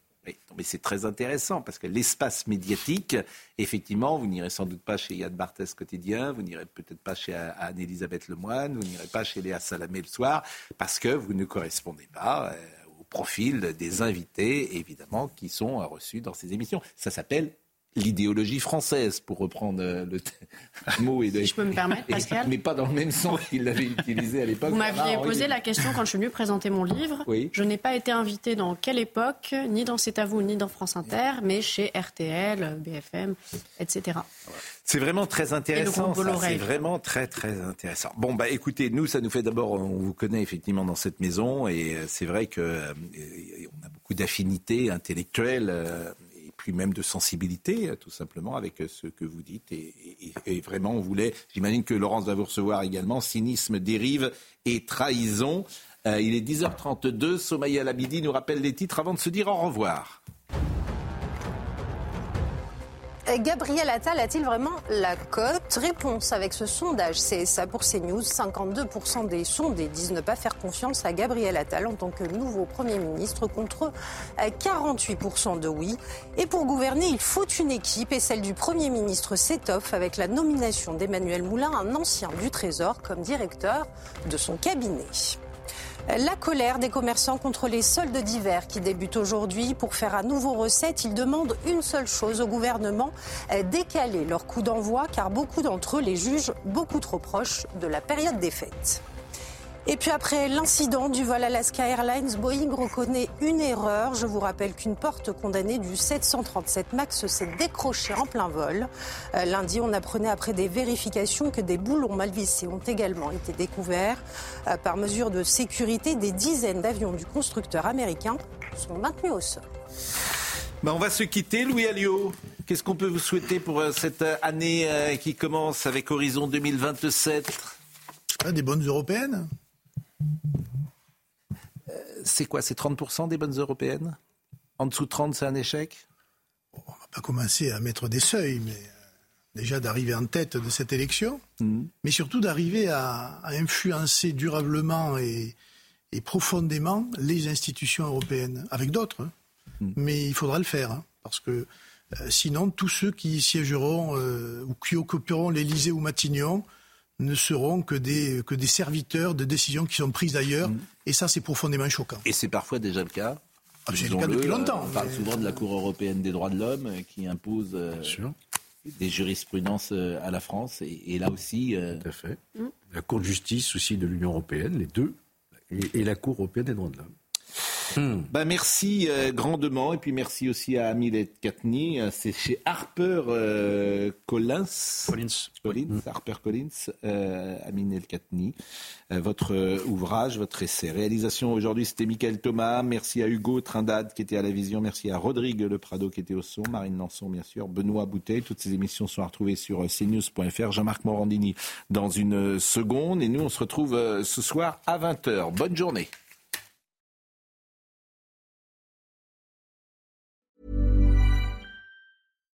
mais c'est très intéressant parce que l'espace médiatique, effectivement, vous n'irez sans doute pas chez Yann Barthès quotidien, vous n'irez peut-être pas chez Anne-Elisabeth Lemoine, vous n'irez pas chez Léa Salamé le soir parce que vous ne correspondez pas euh, au profil des invités, évidemment, qui sont reçus dans ces émissions. Ça s'appelle l'idéologie française, pour reprendre euh, le mot. Et je peux me permettre, Pascal Mais pas dans le même sens qu'il l'avait utilisé à l'époque. Vous m'aviez posé la question quand je suis venu présenter mon livre. Oui. Je n'ai pas été invité dans quelle époque, ni dans C'est à vous, ni dans France Inter, mais chez RTL, BFM, etc. C'est vraiment très intéressant. C'est vraiment très très intéressant. Bon bah écoutez, nous ça nous fait d'abord, on vous connaît effectivement dans cette maison et euh, c'est vrai que euh, on a beaucoup d'affinités intellectuelles même de sensibilité, tout simplement, avec ce que vous dites. Et, vraiment, on voulait, j'imagine que Laurence va vous recevoir également, cynisme, dérive et trahison. Euh, il est 10h32, Somaya Labidi nous rappelle les titres avant de se dire au revoir. Gabriel Attal a-t-il vraiment la cote? Réponse avec ce sondage c'est ça pour CNews. 52% des sondés disent ne pas faire confiance à Gabriel Attal en tant que nouveau Premier ministre contre 48% de oui. Et pour gouverner, il faut une équipe et celle du Premier ministre s'étoffe avec la nomination d'Emmanuel Moulin, un ancien du Trésor, comme directeur de son cabinet. La colère des commerçants contre les soldes d'hiver qui débutent aujourd'hui. Pour faire à nouveau recette, ils demandent une seule chose au gouvernement, décaler leur coût d'envoi car beaucoup d'entre eux les jugent beaucoup trop proches de la période des fêtes. Et puis après l'incident du vol Alaska Airlines, Boeing reconnaît une erreur. Je vous rappelle qu'une porte condamnée du 737 MAX s'est décrochée en plein vol. Euh, lundi, on apprenait après des vérifications que des boulons mal vissés ont également été découverts. Euh, par mesure de sécurité, des dizaines d'avions du constructeur américain sont maintenus au sol. Ben, on va se quitter, Louis Alliot. Qu'est-ce qu'on peut vous souhaiter pour euh, cette année qui commence avec Horizon 2027 Des bonnes européennes c'est quoi C'est 30% des bonnes européennes? En dessous de 30, c'est un échec? On va pas commencer à mettre des seuils, mais euh, déjà d'arriver en tête de cette élection, mmh. mais surtout d'arriver à, influencer durablement et, profondément les institutions européennes, avec d'autres. Hein. Mmh. Mais il faudra le faire, hein, parce que euh, sinon, tous ceux qui siégeront euh, ou qui occuperont l'Élysée ou Matignon ne seront que des, que des serviteurs de décisions qui sont prises ailleurs. Mm. Et ça, c'est profondément choquant. Et c'est parfois déjà le cas. Ah, c'est le cas depuis longtemps. On parle souvent de la Cour européenne des droits de l'homme euh, qui impose euh, des jurisprudences euh, à la France. Et, là aussi. Tout à fait. Mm. La Cour de justice aussi de l'Union européenne, les deux, et, et la Cour européenne des droits de l'homme. Hmm. Bah, merci euh, grandement et puis merci aussi à Amilette Katni. Euh, c'est chez Harper euh, Collins. Collins. Collins Harper Collins. Amilette Katni. votre ouvrage, votre essai. Réalisation aujourd'hui, c'était Michael Thomas. Merci à Hugo Trindade qui était à la vision. Merci à Rodrigue Le Prado qui était au son. Marine Lançon, bien sûr. Benoît Bouteille. Toutes ces émissions sont retrouvées sur cnews.fr. Jean-Marc Morandini dans une seconde. Et nous, on se retrouve ce soir à 20h. Bonne journée.